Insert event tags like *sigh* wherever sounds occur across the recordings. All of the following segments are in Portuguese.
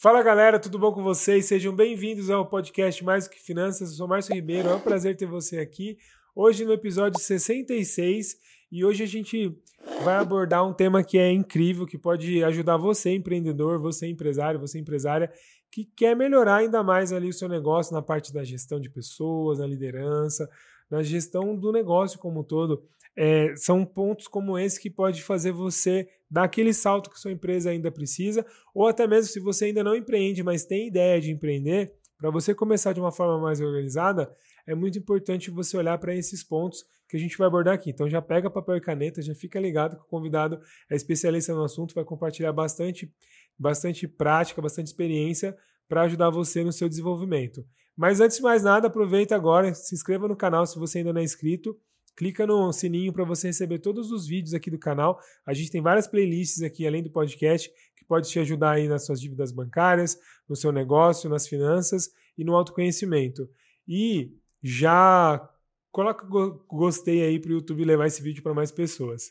Fala galera, tudo bom com vocês? Sejam bem-vindos ao podcast Mais que Finanças. Eu sou Márcio Ribeiro, é um prazer ter você aqui. Hoje no episódio 66 e hoje a gente vai abordar um tema que é incrível, que pode ajudar você, empreendedor, você empresário, você empresária, que quer melhorar ainda mais ali o seu negócio na parte da gestão de pessoas, na liderança, na gestão do negócio como um todo. É, são pontos como esse que pode fazer você dar aquele salto que sua empresa ainda precisa, ou até mesmo se você ainda não empreende, mas tem ideia de empreender, para você começar de uma forma mais organizada, é muito importante você olhar para esses pontos que a gente vai abordar aqui. Então já pega papel e caneta, já fica ligado que o convidado é especialista no assunto, vai compartilhar bastante, bastante prática, bastante experiência para ajudar você no seu desenvolvimento. Mas antes de mais nada, aproveita agora, se inscreva no canal se você ainda não é inscrito clica no sininho para você receber todos os vídeos aqui do canal. A gente tem várias playlists aqui, além do podcast, que pode te ajudar aí nas suas dívidas bancárias, no seu negócio, nas finanças e no autoconhecimento. E já coloca gostei aí para o YouTube levar esse vídeo para mais pessoas.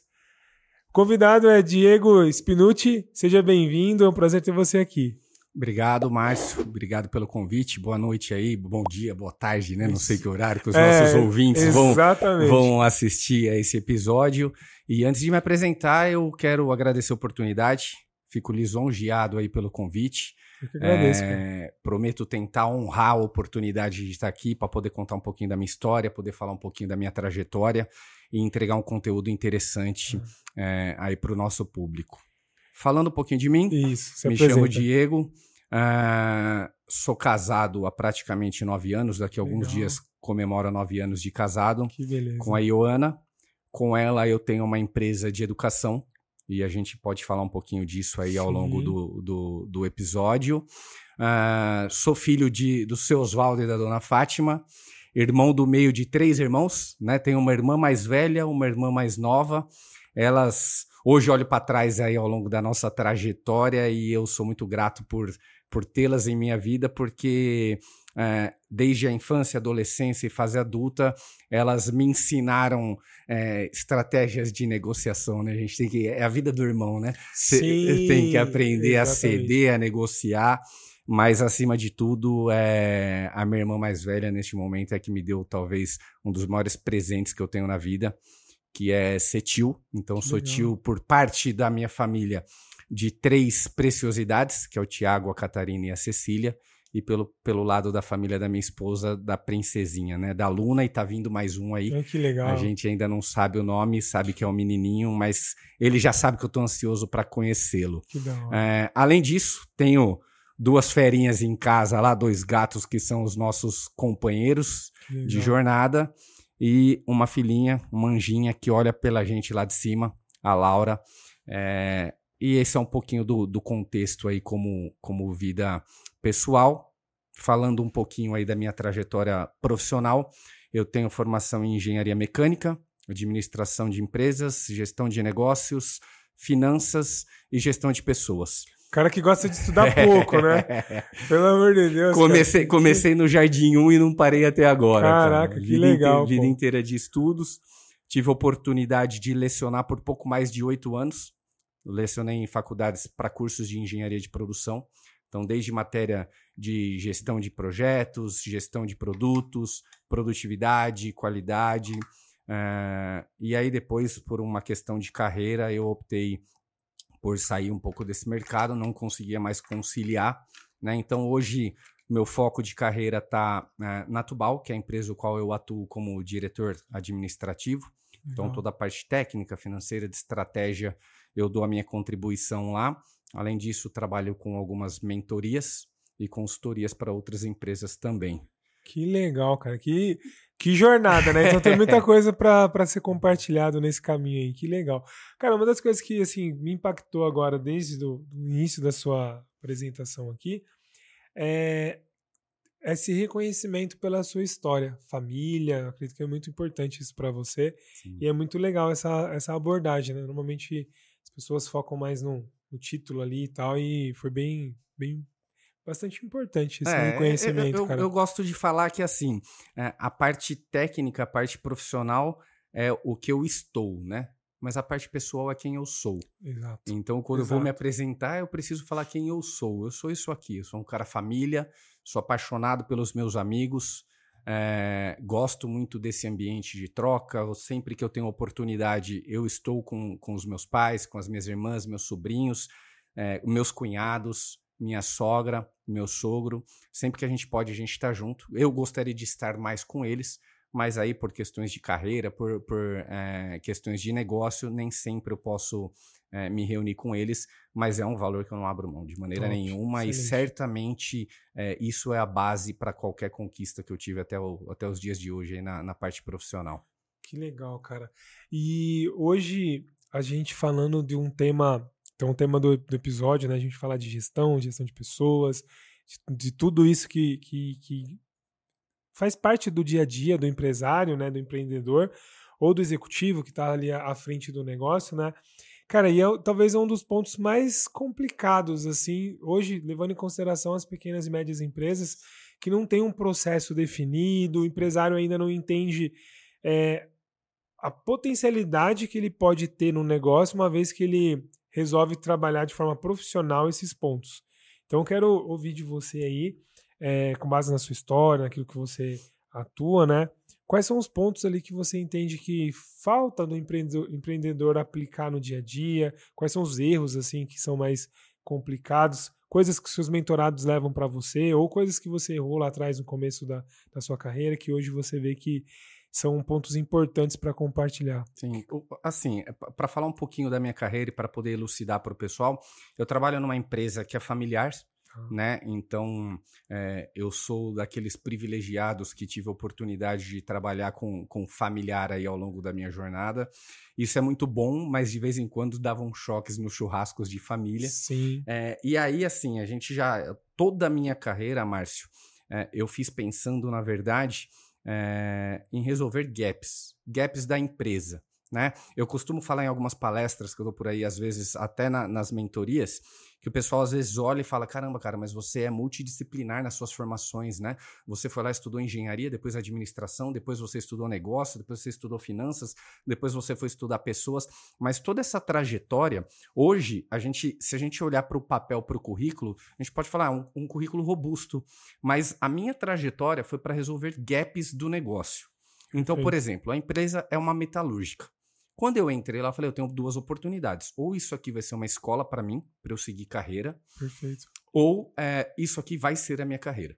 Convidado é Diego Spinucci, seja bem-vindo, é um prazer ter você aqui. Obrigado, Márcio. Obrigado pelo convite. Boa noite aí, bom dia, boa tarde, né? Não sei que horário que os é, nossos ouvintes vão, vão assistir a esse episódio. E antes de me apresentar, eu quero agradecer a oportunidade. Fico lisonjeado aí pelo convite. Eu que agradeço. É, prometo tentar honrar a oportunidade de estar aqui para poder contar um pouquinho da minha história, poder falar um pouquinho da minha trajetória e entregar um conteúdo interessante é, aí para o nosso público. Falando um pouquinho de mim, Isso, me apresenta. chamo Diego, Uh, sou casado há praticamente nove anos. Daqui a alguns dias comemora nove anos de casado com a Ioana. Com ela eu tenho uma empresa de educação e a gente pode falar um pouquinho disso aí ao Sim. longo do, do, do episódio. Uh, sou filho de, do seu Oswaldo e da dona Fátima, irmão do meio de três irmãos, né? Tenho uma irmã mais velha, uma irmã mais nova. Elas hoje olho para trás aí ao longo da nossa trajetória e eu sou muito grato por por tê-las em minha vida, porque é, desde a infância, adolescência e fase adulta, elas me ensinaram é, estratégias de negociação, né? A gente tem que. É a vida do irmão, né? Sim, tem que aprender exatamente. a ceder, a negociar. Mas, acima de tudo, é, a minha irmã mais velha, neste momento, é que me deu talvez um dos maiores presentes que eu tenho na vida, que é ser tio. Então, sou Legal. tio por parte da minha família de três preciosidades, que é o Tiago, a Catarina e a Cecília, e pelo, pelo lado da família da minha esposa, da princesinha, né? Da Luna, e tá vindo mais um aí. É, que legal. A gente ainda não sabe o nome, sabe que é um menininho, mas ele já sabe que eu tô ansioso para conhecê-lo. Que é, além disso, tenho duas ferinhas em casa lá, dois gatos que são os nossos companheiros de jornada, e uma filhinha, uma anjinha que olha pela gente lá de cima, a Laura. É, e esse é um pouquinho do, do contexto aí como, como vida pessoal. Falando um pouquinho aí da minha trajetória profissional, eu tenho formação em engenharia mecânica, administração de empresas, gestão de negócios, finanças e gestão de pessoas. Cara que gosta de estudar pouco, né? *laughs* Pelo amor de Deus. Comecei, cara. comecei no Jardim 1 e não parei até agora. Caraca, cara. que legal. Inteira, vida inteira de estudos. Tive a oportunidade de lecionar por pouco mais de oito anos lecionei em faculdades para cursos de engenharia de produção. Então, desde matéria de gestão de projetos, gestão de produtos, produtividade, qualidade. Uh, e aí, depois, por uma questão de carreira, eu optei por sair um pouco desse mercado, não conseguia mais conciliar. Né? Então, hoje, meu foco de carreira está eh, na Tubal, que é a empresa no qual eu atuo como diretor administrativo. Então, toda a parte técnica, financeira, de estratégia eu dou a minha contribuição lá. Além disso, trabalho com algumas mentorias e consultorias para outras empresas também. Que legal, cara. Que, que jornada, né? Então tem *laughs* muita coisa para ser compartilhado nesse caminho aí. Que legal. Cara, uma das coisas que assim me impactou agora desde o início da sua apresentação aqui é esse reconhecimento pela sua história, família. Acredito que é muito importante isso para você. Sim. E é muito legal essa, essa abordagem, né? Normalmente pessoas focam mais no, no título ali e tal, e foi bem, bem bastante importante esse é, reconhecimento, eu, eu, cara. Eu gosto de falar que, assim, é, a parte técnica, a parte profissional é o que eu estou, né? mas a parte pessoal é quem eu sou. Exato. Então, quando Exato. eu vou me apresentar, eu preciso falar quem eu sou. Eu sou isso aqui. Eu sou um cara família, sou apaixonado pelos meus amigos, é, gosto muito desse ambiente de troca. Sempre que eu tenho oportunidade, eu estou com, com os meus pais, com as minhas irmãs, meus sobrinhos, é, meus cunhados, minha sogra, meu sogro. Sempre que a gente pode, a gente está junto. Eu gostaria de estar mais com eles, mas aí por questões de carreira, por, por é, questões de negócio, nem sempre eu posso é, me reunir com eles, mas é um valor que eu não abro mão de maneira Top, nenhuma excelente. e certamente é, isso é a base para qualquer conquista que eu tive até, o, até os dias de hoje na, na parte profissional. Que legal, cara. E hoje a gente falando de um tema, então o tema do, do episódio, né? A gente falar de gestão, gestão de pessoas, de, de tudo isso que, que, que faz parte do dia a dia do empresário, né, do empreendedor ou do executivo que está ali à frente do negócio, né? Cara, e é, talvez é um dos pontos mais complicados, assim, hoje, levando em consideração as pequenas e médias empresas que não tem um processo definido, o empresário ainda não entende é, a potencialidade que ele pode ter no negócio, uma vez que ele resolve trabalhar de forma profissional esses pontos. Então, eu quero ouvir de você aí é, com base na sua história, naquilo que você atua, né? Quais são os pontos ali que você entende que falta do empreendedor, empreendedor aplicar no dia a dia? Quais são os erros assim que são mais complicados? Coisas que seus mentorados levam para você ou coisas que você errou lá atrás no começo da, da sua carreira que hoje você vê que são pontos importantes para compartilhar. Sim, assim, é, para falar um pouquinho da minha carreira e para poder elucidar para o pessoal, eu trabalho numa empresa que é familiar, né? Então, é, eu sou daqueles privilegiados que tive a oportunidade de trabalhar com, com familiar aí ao longo da minha jornada. Isso é muito bom, mas de vez em quando davam choques nos churrascos de família. Sim. É, e aí, assim, a gente já. Toda a minha carreira, Márcio, é, eu fiz pensando, na verdade, em resolver gaps gaps da empresa. Né? Eu costumo falar em algumas palestras que eu dou por aí, às vezes até na, nas mentorias, que o pessoal às vezes olha e fala: caramba, cara, mas você é multidisciplinar nas suas formações, né? Você foi lá estudou engenharia, depois administração, depois você estudou negócio, depois você estudou finanças, depois você foi estudar pessoas, mas toda essa trajetória, hoje, a gente, se a gente olhar para o papel, para o currículo, a gente pode falar um, um currículo robusto, mas a minha trajetória foi para resolver gaps do negócio. Então, Sim. por exemplo, a empresa é uma metalúrgica. Quando eu entrei lá, eu falei, eu tenho duas oportunidades. Ou isso aqui vai ser uma escola para mim, para eu seguir carreira. Perfeito. Ou é, isso aqui vai ser a minha carreira.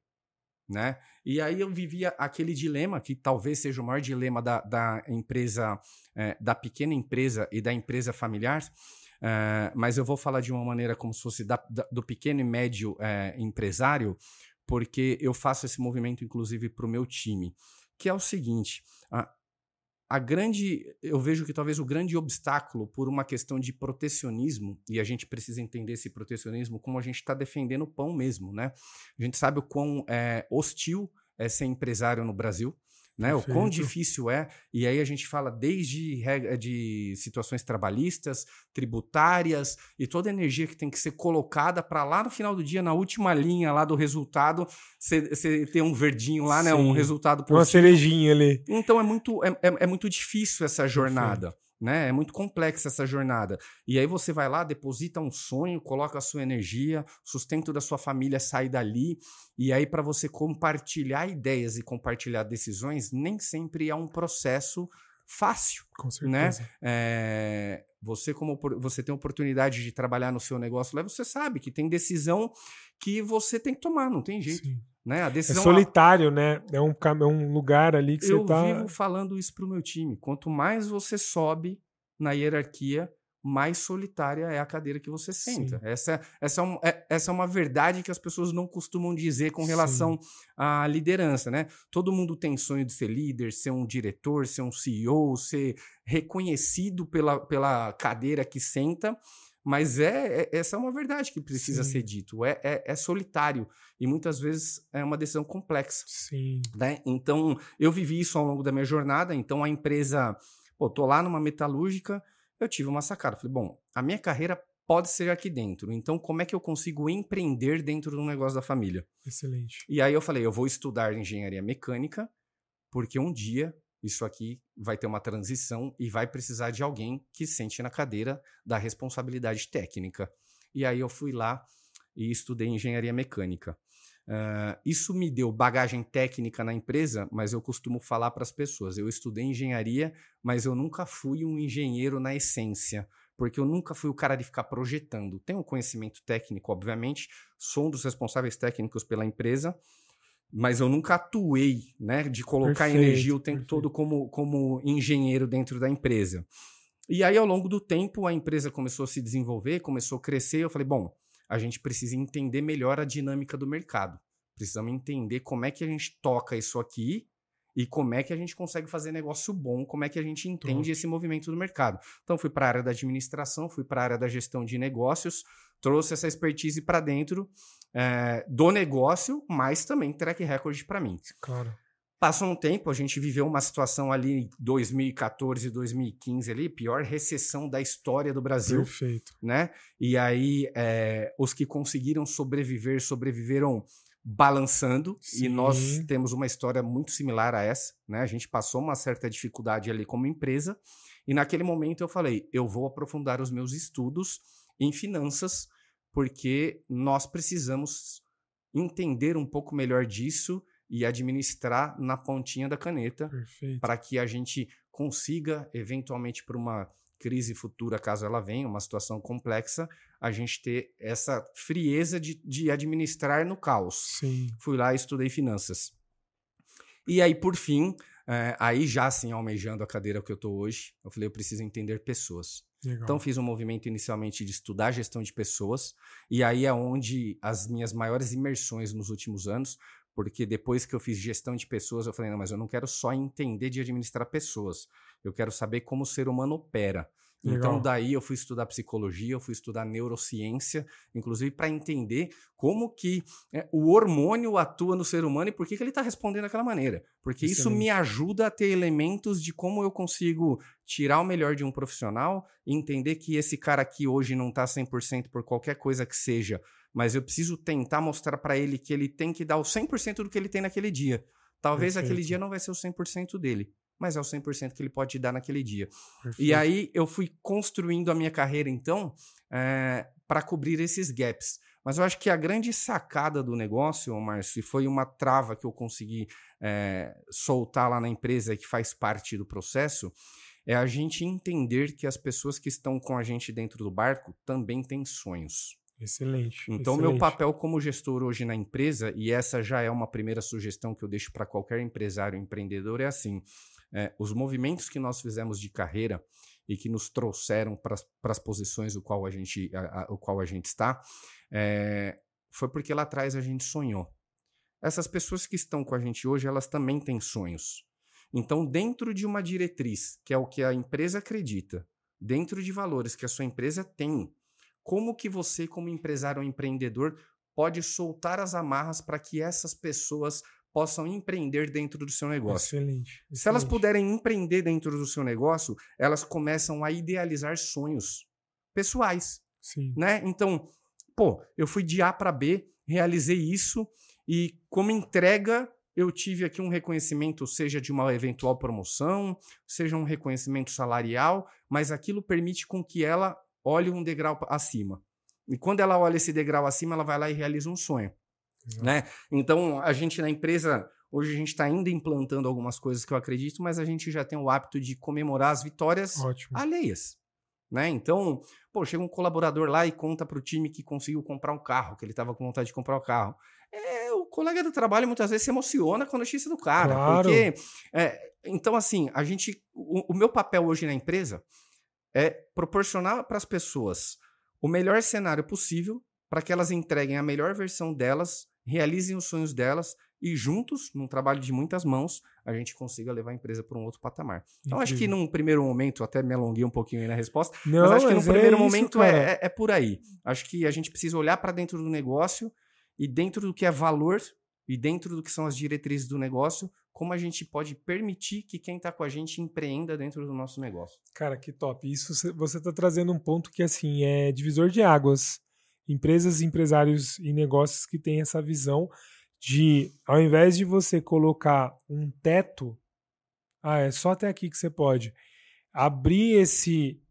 Né? E aí eu vivia aquele dilema, que talvez seja o maior dilema da, da empresa, é, da pequena empresa e da empresa familiar, é, mas eu vou falar de uma maneira como se fosse da, da, do pequeno e médio é, empresário, porque eu faço esse movimento, inclusive, para o meu time, que é o seguinte: a grande, eu vejo que talvez o grande obstáculo por uma questão de protecionismo, e a gente precisa entender esse protecionismo como a gente está defendendo o pão mesmo, né? A gente sabe o quão é, hostil é ser empresário no Brasil né? O quão difícil é. E aí a gente fala desde de situações trabalhistas, tributárias e toda a energia que tem que ser colocada para lá no final do dia, na última linha lá do resultado, você ter um verdinho lá, Sim. né? Um resultado positivo. Uma cerejinha ali. Então é muito, é, é, é muito difícil essa jornada. Perfeito né? É muito complexa essa jornada. E aí você vai lá, deposita um sonho, coloca a sua energia, sustento da sua família sai dali. E aí, para você compartilhar ideias e compartilhar decisões, nem sempre é um processo fácil. Com né? certeza. Né? É, você, como você tem oportunidade de trabalhar no seu negócio lá, você sabe que tem decisão que você tem que tomar, não tem jeito. Sim. Né? A decisão é solitário, né? É um, é um lugar ali que eu você tá. Eu vivo falando isso pro meu time. Quanto mais você sobe na hierarquia, mais solitária é a cadeira que você senta. Essa, essa, é um, é, essa é uma verdade que as pessoas não costumam dizer com relação Sim. à liderança, né? Todo mundo tem sonho de ser líder, ser um diretor, ser um CEO, ser reconhecido pela, pela cadeira que senta, mas é, é, essa é uma verdade que precisa Sim. ser dito. É, é, é, solitário e muitas vezes é uma decisão complexa. Sim. Né? Então, eu vivi isso ao longo da minha jornada. Então, a empresa, pô, tô lá numa metalúrgica, eu tive uma sacada. Falei, bom, a minha carreira pode ser aqui dentro. Então, como é que eu consigo empreender dentro do negócio da família? Excelente. E aí eu falei, eu vou estudar engenharia mecânica, porque um dia isso aqui vai ter uma transição e vai precisar de alguém que sente na cadeira da responsabilidade técnica. E aí eu fui lá e estudei engenharia mecânica. Uh, isso me deu bagagem técnica na empresa, mas eu costumo falar para as pessoas: eu estudei engenharia, mas eu nunca fui um engenheiro na essência, porque eu nunca fui o cara de ficar projetando. Tenho conhecimento técnico, obviamente, sou um dos responsáveis técnicos pela empresa, mas eu nunca atuei, né, de colocar perfeito, energia o tempo perfeito. todo como, como engenheiro dentro da empresa. E aí, ao longo do tempo, a empresa começou a se desenvolver, começou a crescer. Eu falei, bom, a gente precisa entender melhor a dinâmica do mercado. Precisamos entender como é que a gente toca isso aqui e como é que a gente consegue fazer negócio bom, como é que a gente entende esse movimento do mercado. Então, fui para a área da administração, fui para a área da gestão de negócios, trouxe essa expertise para dentro é, do negócio, mas também track record para mim. Claro. Passou um tempo, a gente viveu uma situação ali em 2014, 2015 ali, pior recessão da história do Brasil. Perfeito. Né? E aí, é, os que conseguiram sobreviver, sobreviveram balançando Sim. e nós temos uma história muito similar a essa, né? A gente passou uma certa dificuldade ali como empresa e naquele momento eu falei, eu vou aprofundar os meus estudos em finanças porque nós precisamos entender um pouco melhor disso e administrar na pontinha da caneta para que a gente consiga eventualmente por uma crise futura, caso ela venha, uma situação complexa, a gente ter essa frieza de, de administrar no caos. Sim. Fui lá e estudei finanças. E aí, por fim, é, aí já assim, almejando a cadeira que eu estou hoje, eu falei, eu preciso entender pessoas. Legal. Então fiz um movimento inicialmente de estudar gestão de pessoas, e aí é onde as minhas maiores imersões nos últimos anos, porque depois que eu fiz gestão de pessoas, eu falei, não, mas eu não quero só entender de administrar pessoas, eu quero saber como o ser humano opera. Então, Legal. Então, daí eu fui estudar psicologia, eu fui estudar neurociência, inclusive para entender como que é, o hormônio atua no ser humano e por que, que ele está respondendo daquela maneira. Porque Excelente. isso me ajuda a ter elementos de como eu consigo tirar o melhor de um profissional, entender que esse cara aqui hoje não está 100% por qualquer coisa que seja, mas eu preciso tentar mostrar para ele que ele tem que dar o 100% do que ele tem naquele dia. Talvez Perfeito. aquele dia não vai ser o 100% dele, mas é o 100% que ele pode dar naquele dia. Perfeito. E aí eu fui construindo a minha carreira, então, é, eh, para cobrir esses gaps. Mas eu acho que a grande sacada do negócio, Márcio, e foi uma trava que eu consegui é, soltar lá na empresa que faz parte do processo, é a gente entender que as pessoas que estão com a gente dentro do barco também têm sonhos. Excelente. Então, excelente. meu papel como gestor hoje na empresa, e essa já é uma primeira sugestão que eu deixo para qualquer empresário empreendedor, é assim: é, os movimentos que nós fizemos de carreira e que nos trouxeram para as posições o qual a gente, a, a, o qual a gente está, é, foi porque lá atrás a gente sonhou. Essas pessoas que estão com a gente hoje, elas também têm sonhos. Então, dentro de uma diretriz, que é o que a empresa acredita, dentro de valores que a sua empresa tem, como que você, como empresário ou empreendedor, pode soltar as amarras para que essas pessoas possam empreender dentro do seu negócio. Excelente, excelente. Se elas puderem empreender dentro do seu negócio, elas começam a idealizar sonhos pessoais. Sim. Né? Então, pô, eu fui de A para B, realizei isso e como entrega eu tive aqui um reconhecimento, seja de uma eventual promoção, seja um reconhecimento salarial, mas aquilo permite com que ela olhe um degrau acima. E quando ela olha esse degrau acima, ela vai lá e realiza um sonho. Né? Então, a gente na empresa, hoje a gente está ainda implantando algumas coisas que eu acredito, mas a gente já tem o hábito de comemorar as vitórias Ótimo. alheias. Né? Então, pô, chega um colaborador lá e conta para o time que conseguiu comprar um carro, que ele estava com vontade de comprar o um carro. É, o colega do trabalho muitas vezes se emociona com a notícia do cara. Claro. Porque, é, então, assim, a gente. O, o meu papel hoje na empresa é proporcionar para as pessoas o melhor cenário possível para que elas entreguem a melhor versão delas, realizem os sonhos delas e juntos, num trabalho de muitas mãos, a gente consiga levar a empresa para um outro patamar. Então, acho que num primeiro momento, até me alonguei um pouquinho aí na resposta, Não, mas acho que num primeiro é isso, momento é, é, é, por aí. Acho que a gente precisa olhar para dentro do negócio e dentro do que é valor e dentro do que são as diretrizes do negócio, como a gente pode permitir que quem está com a gente empreenda dentro do nosso negócio. Cara, que top. Isso você está trazendo um ponto que assim é divisor de águas empresas, empresários e negócios que têm essa visão de, ao invés de você colocar um teto, Ah, é só até aqui que você pode. Abrir esse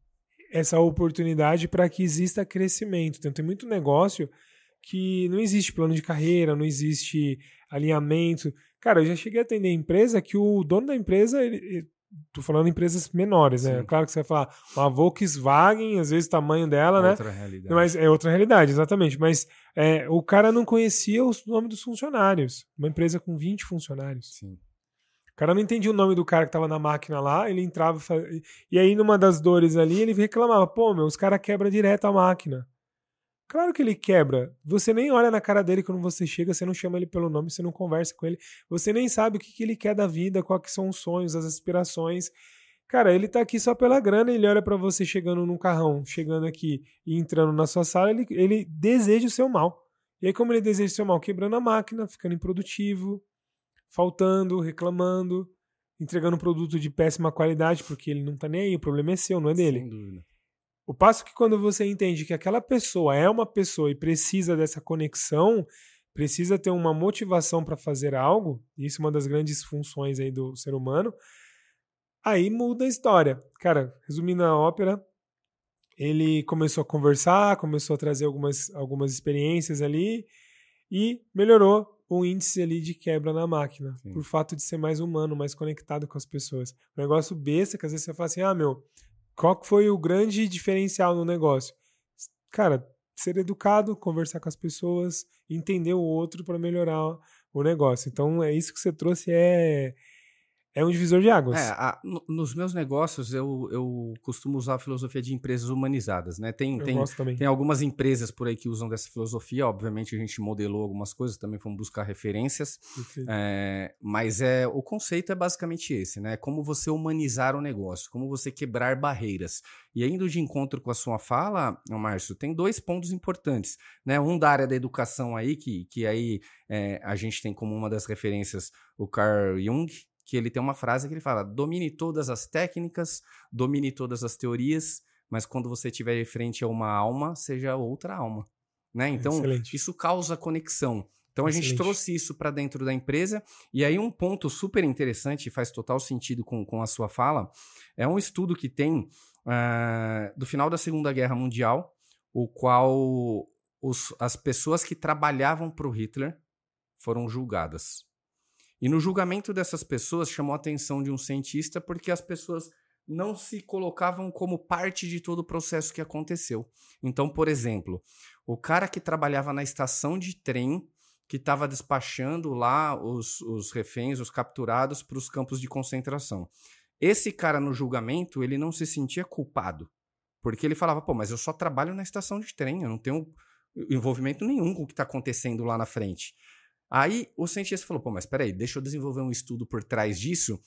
essa oportunidade para que exista crescimento. Então, tem muito negócio que não existe plano de carreira, não existe alinhamento. Cara, eu já cheguei a atender empresa que o dono da empresa, ele, tô falando empresas menores, né? Sim. Claro que você vai falar uma Volkswagen, às vezes o tamanho dela, outra né? Outra realidade. Mas é outra realidade, exatamente. Mas é, o cara não conhecia o nome dos funcionários. Uma empresa com 20 funcionários. Sim. O cara não entendia o nome do cara que tava na máquina lá, ele entrava. E aí, numa das dores ali, ele reclamava: pô, meu, os caras quebram direto a máquina. Claro que ele quebra. Você nem olha na cara dele quando você chega, você não chama ele pelo nome, você não conversa com ele, você nem sabe o que, que ele quer da vida, quais são os sonhos, as aspirações. Cara, ele tá aqui só pela grana, ele olha para você chegando num carrão, chegando aqui e entrando na sua sala, ele, ele deseja o seu mal. E aí, como ele deseja o seu mal? Quebrando a máquina, ficando improdutivo, faltando, reclamando, entregando produto de péssima qualidade, porque ele não tá nem aí, o problema é seu, não é dele. Sem dúvida. O passo que quando você entende que aquela pessoa é uma pessoa e precisa dessa conexão, precisa ter uma motivação para fazer algo, isso é uma das grandes funções aí do ser humano, aí muda a história. Cara, resumindo a ópera, ele começou a conversar, começou a trazer algumas, algumas experiências ali e melhorou o índice ali de quebra na máquina, Sim. por fato de ser mais humano, mais conectado com as pessoas. Um negócio besta que às vezes você fala assim, ah, meu, qual foi o grande diferencial no negócio? Cara, ser educado, conversar com as pessoas, entender o outro para melhorar o negócio. Então, é isso que você trouxe é é um divisor de águas. É, a, no, nos meus negócios eu, eu costumo usar a filosofia de empresas humanizadas, né? Tem, tem, tem algumas empresas por aí que usam dessa filosofia, obviamente a gente modelou algumas coisas, também fomos buscar referências, é, mas é o conceito é basicamente esse, né? Como você humanizar o negócio, como você quebrar barreiras. E indo de encontro com a sua fala, Márcio, tem dois pontos importantes, né? Um da área da educação aí, que, que aí é, a gente tem como uma das referências o Carl Jung, que ele tem uma frase que ele fala: domine todas as técnicas, domine todas as teorias, mas quando você estiver frente a uma alma, seja outra alma. Né? Então, Excelente. isso causa conexão. Então, Excelente. a gente trouxe isso para dentro da empresa. E aí, um ponto super interessante, faz total sentido com, com a sua fala, é um estudo que tem uh, do final da Segunda Guerra Mundial, o qual os, as pessoas que trabalhavam para o Hitler foram julgadas. E no julgamento dessas pessoas chamou a atenção de um cientista porque as pessoas não se colocavam como parte de todo o processo que aconteceu. Então, por exemplo, o cara que trabalhava na estação de trem, que estava despachando lá os, os reféns, os capturados, para os campos de concentração. Esse cara no julgamento, ele não se sentia culpado. Porque ele falava, pô, mas eu só trabalho na estação de trem, eu não tenho envolvimento nenhum com o que está acontecendo lá na frente. Aí o cientista falou: pô, mas peraí, deixa eu desenvolver um estudo por trás disso.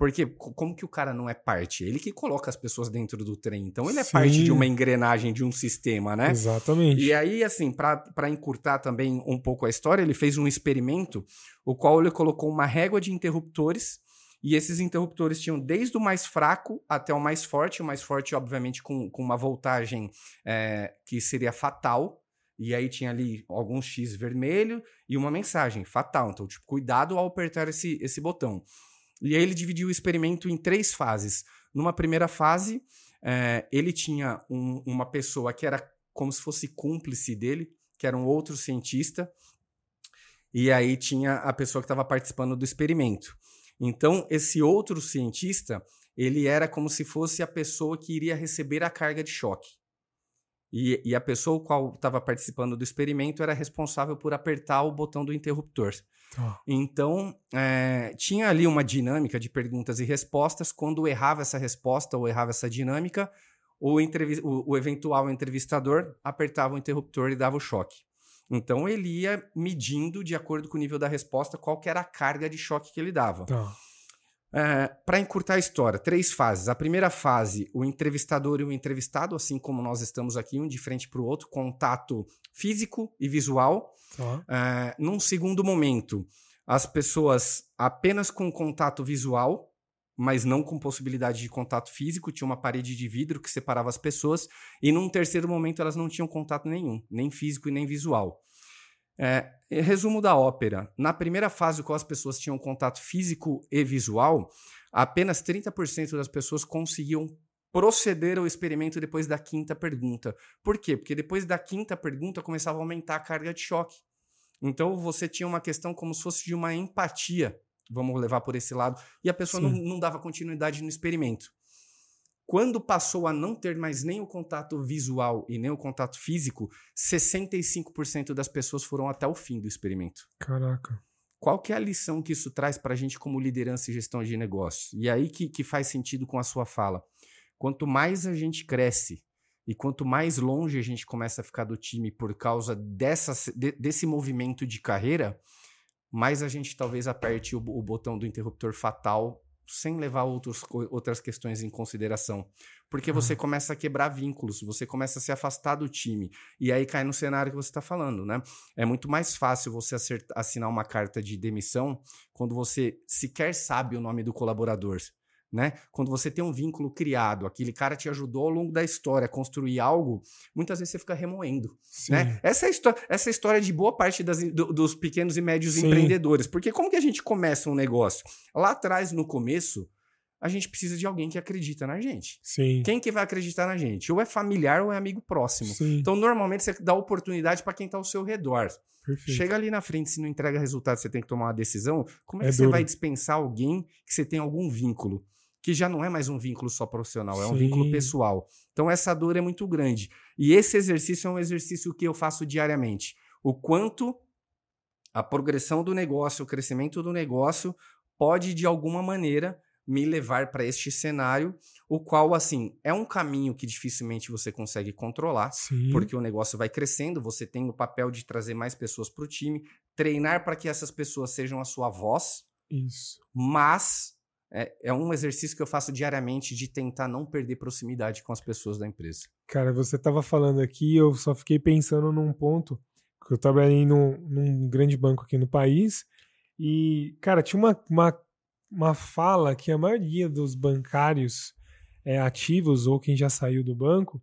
Porque como que o cara não é parte? Ele que coloca as pessoas dentro do trem. Então ele é Sim. parte de uma engrenagem, de um sistema, né? Exatamente. E aí, assim, para encurtar também um pouco a história, ele fez um experimento, o qual ele colocou uma régua de interruptores. E esses interruptores tinham desde o mais fraco até o mais forte. O mais forte, obviamente, com, com uma voltagem é, que seria fatal. E aí tinha ali alguns X vermelho e uma mensagem fatal. Então, tipo, cuidado ao apertar esse, esse botão. E aí ele dividiu o experimento em três fases. Numa primeira fase, é, ele tinha um, uma pessoa que era como se fosse cúmplice dele, que era um outro cientista. E aí tinha a pessoa que estava participando do experimento. Então, esse outro cientista, ele era como se fosse a pessoa que iria receber a carga de choque. E, e a pessoa qual estava participando do experimento era responsável por apertar o botão do interruptor. Oh. Então, é, tinha ali uma dinâmica de perguntas e respostas. Quando errava essa resposta ou errava essa dinâmica, o, o, o eventual entrevistador apertava o interruptor e dava o choque. Então, ele ia medindo, de acordo com o nível da resposta, qual que era a carga de choque que ele dava. Oh. É, para encurtar a história, três fases. A primeira fase, o entrevistador e o entrevistado, assim como nós estamos aqui, um de frente para o outro, contato físico e visual. Uhum. Num segundo momento, as pessoas apenas com contato visual, mas não com possibilidade de contato físico, tinha uma parede de vidro que separava as pessoas. E num terceiro momento, elas não tinham contato nenhum, nem físico e nem visual. É, resumo da ópera. Na primeira fase, qual as pessoas tinham contato físico e visual, apenas 30% das pessoas conseguiam proceder ao experimento depois da quinta pergunta. Por quê? Porque depois da quinta pergunta começava a aumentar a carga de choque. Então você tinha uma questão como se fosse de uma empatia, vamos levar por esse lado, e a pessoa não, não, dava continuidade no experimento. Quando passou a não ter mais nem o contato visual e nem o contato físico, 65% das pessoas foram até o fim do experimento. Caraca. Qual que é a lição que isso traz para a gente como liderança e gestão de negócio? E aí que, que faz sentido com a sua fala. Quanto mais a gente cresce e quanto mais longe a gente começa a ficar do time por causa dessa, de, desse movimento de carreira, mais a gente talvez aperte o, o botão do interruptor fatal sem levar outros, outras questões em consideração. Porque você começa a quebrar vínculos, você começa a se afastar do time. E aí cai no cenário que você está falando, né? É muito mais fácil você assinar uma carta de demissão quando você sequer sabe o nome do colaborador né? Quando você tem um vínculo criado, aquele cara te ajudou ao longo da história a construir algo, muitas vezes você fica remoendo, né? Essa é, essa é a história de boa parte das, do, dos pequenos e médios Sim. empreendedores. Porque como que a gente começa um negócio? Lá atrás, no começo, a gente precisa de alguém que acredita na gente. Sim. Quem que vai acreditar na gente? Ou é familiar ou é amigo próximo. Sim. Então, normalmente, você dá oportunidade para quem está ao seu redor. Perfeito. Chega ali na frente, se não entrega resultado, você tem que tomar uma decisão. Como é, é que duro. você vai dispensar alguém que você tem algum vínculo? Que já não é mais um vínculo só profissional, é Sim. um vínculo pessoal. Então essa dor é muito grande. E esse exercício é um exercício que eu faço diariamente. O quanto a progressão do negócio, o crescimento do negócio pode de alguma maneira me levar para este cenário, o qual assim é um caminho que dificilmente você consegue controlar, Sim. porque o negócio vai crescendo, você tem o papel de trazer mais pessoas para o time, treinar para que essas pessoas sejam a sua voz. Isso. Mas é, é um exercício que eu faço diariamente de tentar não perder proximidade com as pessoas da empresa. Cara, você estava falando aqui, eu só fiquei pensando num ponto, que eu trabalhei num, num grande banco aqui no país, e, cara, tinha uma, uma, uma fala que a maioria dos bancários é, ativos ou quem já saiu do banco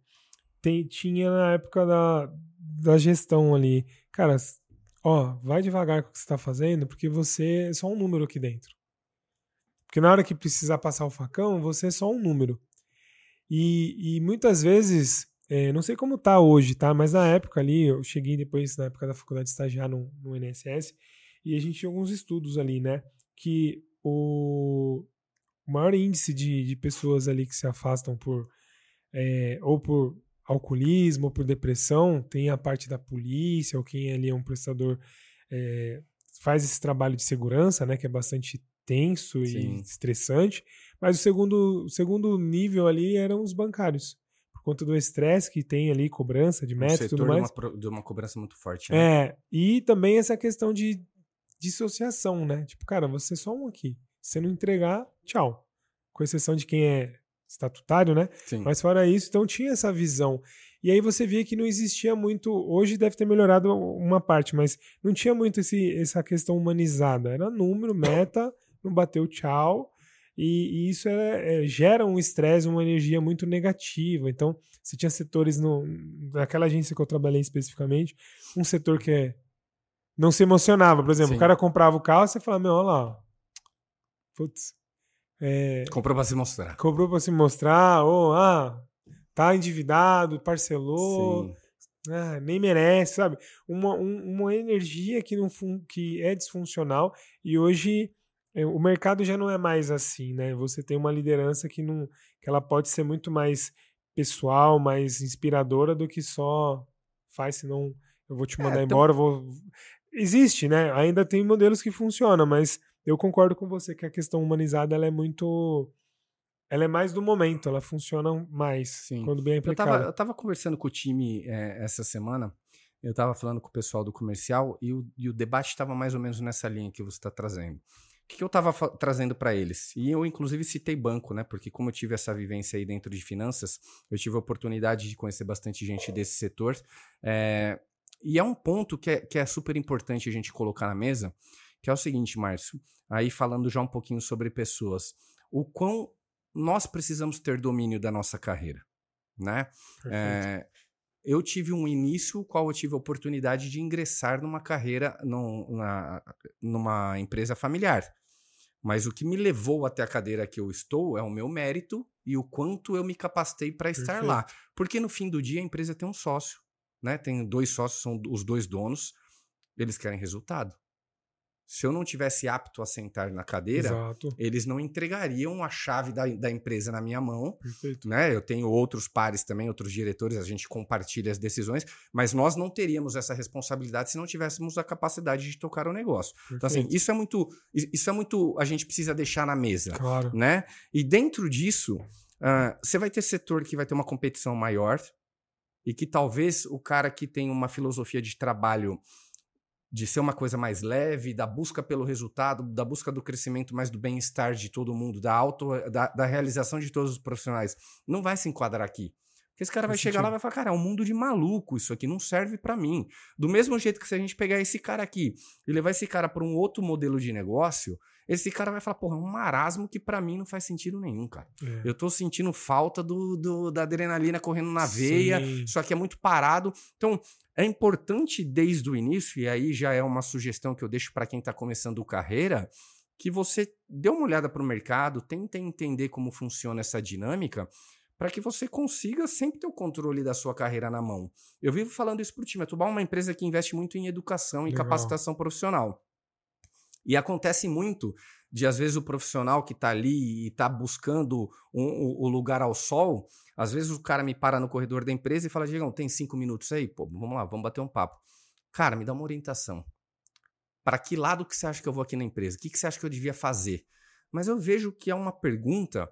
tem, tinha na época da, da gestão ali. Cara, ó, vai devagar com o que você está fazendo, porque você é só um número aqui dentro. Porque na hora que precisar passar o facão, você é só um número. E, e muitas vezes, é, não sei como tá hoje, tá? Mas na época ali, eu cheguei depois, na época da faculdade, de estagiar no, no INSS, e a gente tinha alguns estudos ali, né? Que o, o maior índice de, de pessoas ali que se afastam por é, ou por alcoolismo ou por depressão tem a parte da polícia ou quem ali é um prestador é, faz esse trabalho de segurança, né? Que é bastante tenso Sim. e estressante. Mas o segundo, o segundo nível ali eram os bancários. Por conta do estresse que tem ali, cobrança de meta e tudo mais. De uma, de uma cobrança muito forte. Né? É, e também essa questão de dissociação, né? Tipo, cara, você é só um aqui. Se você não entregar, tchau. Com exceção de quem é estatutário, né? Sim. Mas fora isso, então tinha essa visão. E aí você via que não existia muito. Hoje deve ter melhorado uma parte, mas não tinha muito esse, essa questão humanizada. Era número, meta não bateu tchau. E, e isso é, é, gera um estresse, uma energia muito negativa. Então, você tinha setores no, naquela agência que eu trabalhei especificamente, um setor que é, não se emocionava. Por exemplo, Sim. o cara comprava o carro e você falava, meu, olha lá. Putz. É, comprou para se mostrar. Comprou para se mostrar, ou ah, tá endividado, parcelou. Ah, nem merece, sabe? Uma, um, uma energia que, não que é disfuncional e hoje o mercado já não é mais assim, né? Você tem uma liderança que não que ela pode ser muito mais pessoal, mais inspiradora do que só faz, senão eu vou te é, mandar é, embora, vou existe, né? Ainda tem modelos que funcionam, mas eu concordo com você que a questão humanizada ela é muito ela é mais do momento, ela funciona mais Sim. quando bem aplicada. Eu tava, eu tava conversando com o time é, essa semana, eu tava falando com o pessoal do comercial e o, e o debate estava mais ou menos nessa linha que você está trazendo que, que eu estava trazendo para eles? E eu, inclusive, citei banco, né? Porque, como eu tive essa vivência aí dentro de finanças, eu tive a oportunidade de conhecer bastante gente desse setor. É... E é um ponto que é, que é super importante a gente colocar na mesa, que é o seguinte, Márcio, aí falando já um pouquinho sobre pessoas, o quão nós precisamos ter domínio da nossa carreira, né? É, eu tive um início qual eu tive a oportunidade de ingressar numa carreira, num, na, numa empresa familiar. Mas o que me levou até a cadeira que eu estou é o meu mérito e o quanto eu me capacitei para estar lá. Porque no fim do dia a empresa tem um sócio, né? Tem dois sócios, são os dois donos, eles querem resultado se eu não tivesse apto a sentar na cadeira, Exato. eles não entregariam a chave da, da empresa na minha mão. Perfeito. Né? Eu tenho outros pares também, outros diretores, a gente compartilha as decisões, mas nós não teríamos essa responsabilidade se não tivéssemos a capacidade de tocar o negócio. Perfeito. Então, assim, isso é muito. Isso é muito. A gente precisa deixar na mesa. Claro. Né? E dentro disso, uh, você vai ter setor que vai ter uma competição maior e que talvez o cara que tem uma filosofia de trabalho de ser uma coisa mais leve, da busca pelo resultado, da busca do crescimento, mais do bem-estar de todo mundo, da auto, da, da, realização de todos os profissionais, não vai se enquadrar aqui. Porque esse cara vai chegar lá e vai falar, cara, é um mundo de maluco, isso aqui não serve para mim. Do mesmo jeito que se a gente pegar esse cara aqui e levar esse cara para um outro modelo de negócio, esse cara vai falar, porra, é um marasmo que para mim não faz sentido nenhum, cara. É. Eu tô sentindo falta do, do, da adrenalina correndo na veia, Sim. isso aqui é muito parado. Então, é importante desde o início, e aí já é uma sugestão que eu deixo para quem está começando carreira, que você dê uma olhada para o mercado, tente entender como funciona essa dinâmica, para que você consiga sempre ter o controle da sua carreira na mão. Eu vivo falando isso para o time. A Tubal é uma empresa que investe muito em educação e Legal. capacitação profissional. E acontece muito de, às vezes, o profissional que está ali e está buscando um, o, o lugar ao sol, às vezes o cara me para no corredor da empresa e fala, Diegão, tem cinco minutos aí? Pô, vamos lá, vamos bater um papo. Cara, me dá uma orientação. Para que lado que você acha que eu vou aqui na empresa? O que, que você acha que eu devia fazer? Mas eu vejo que é uma pergunta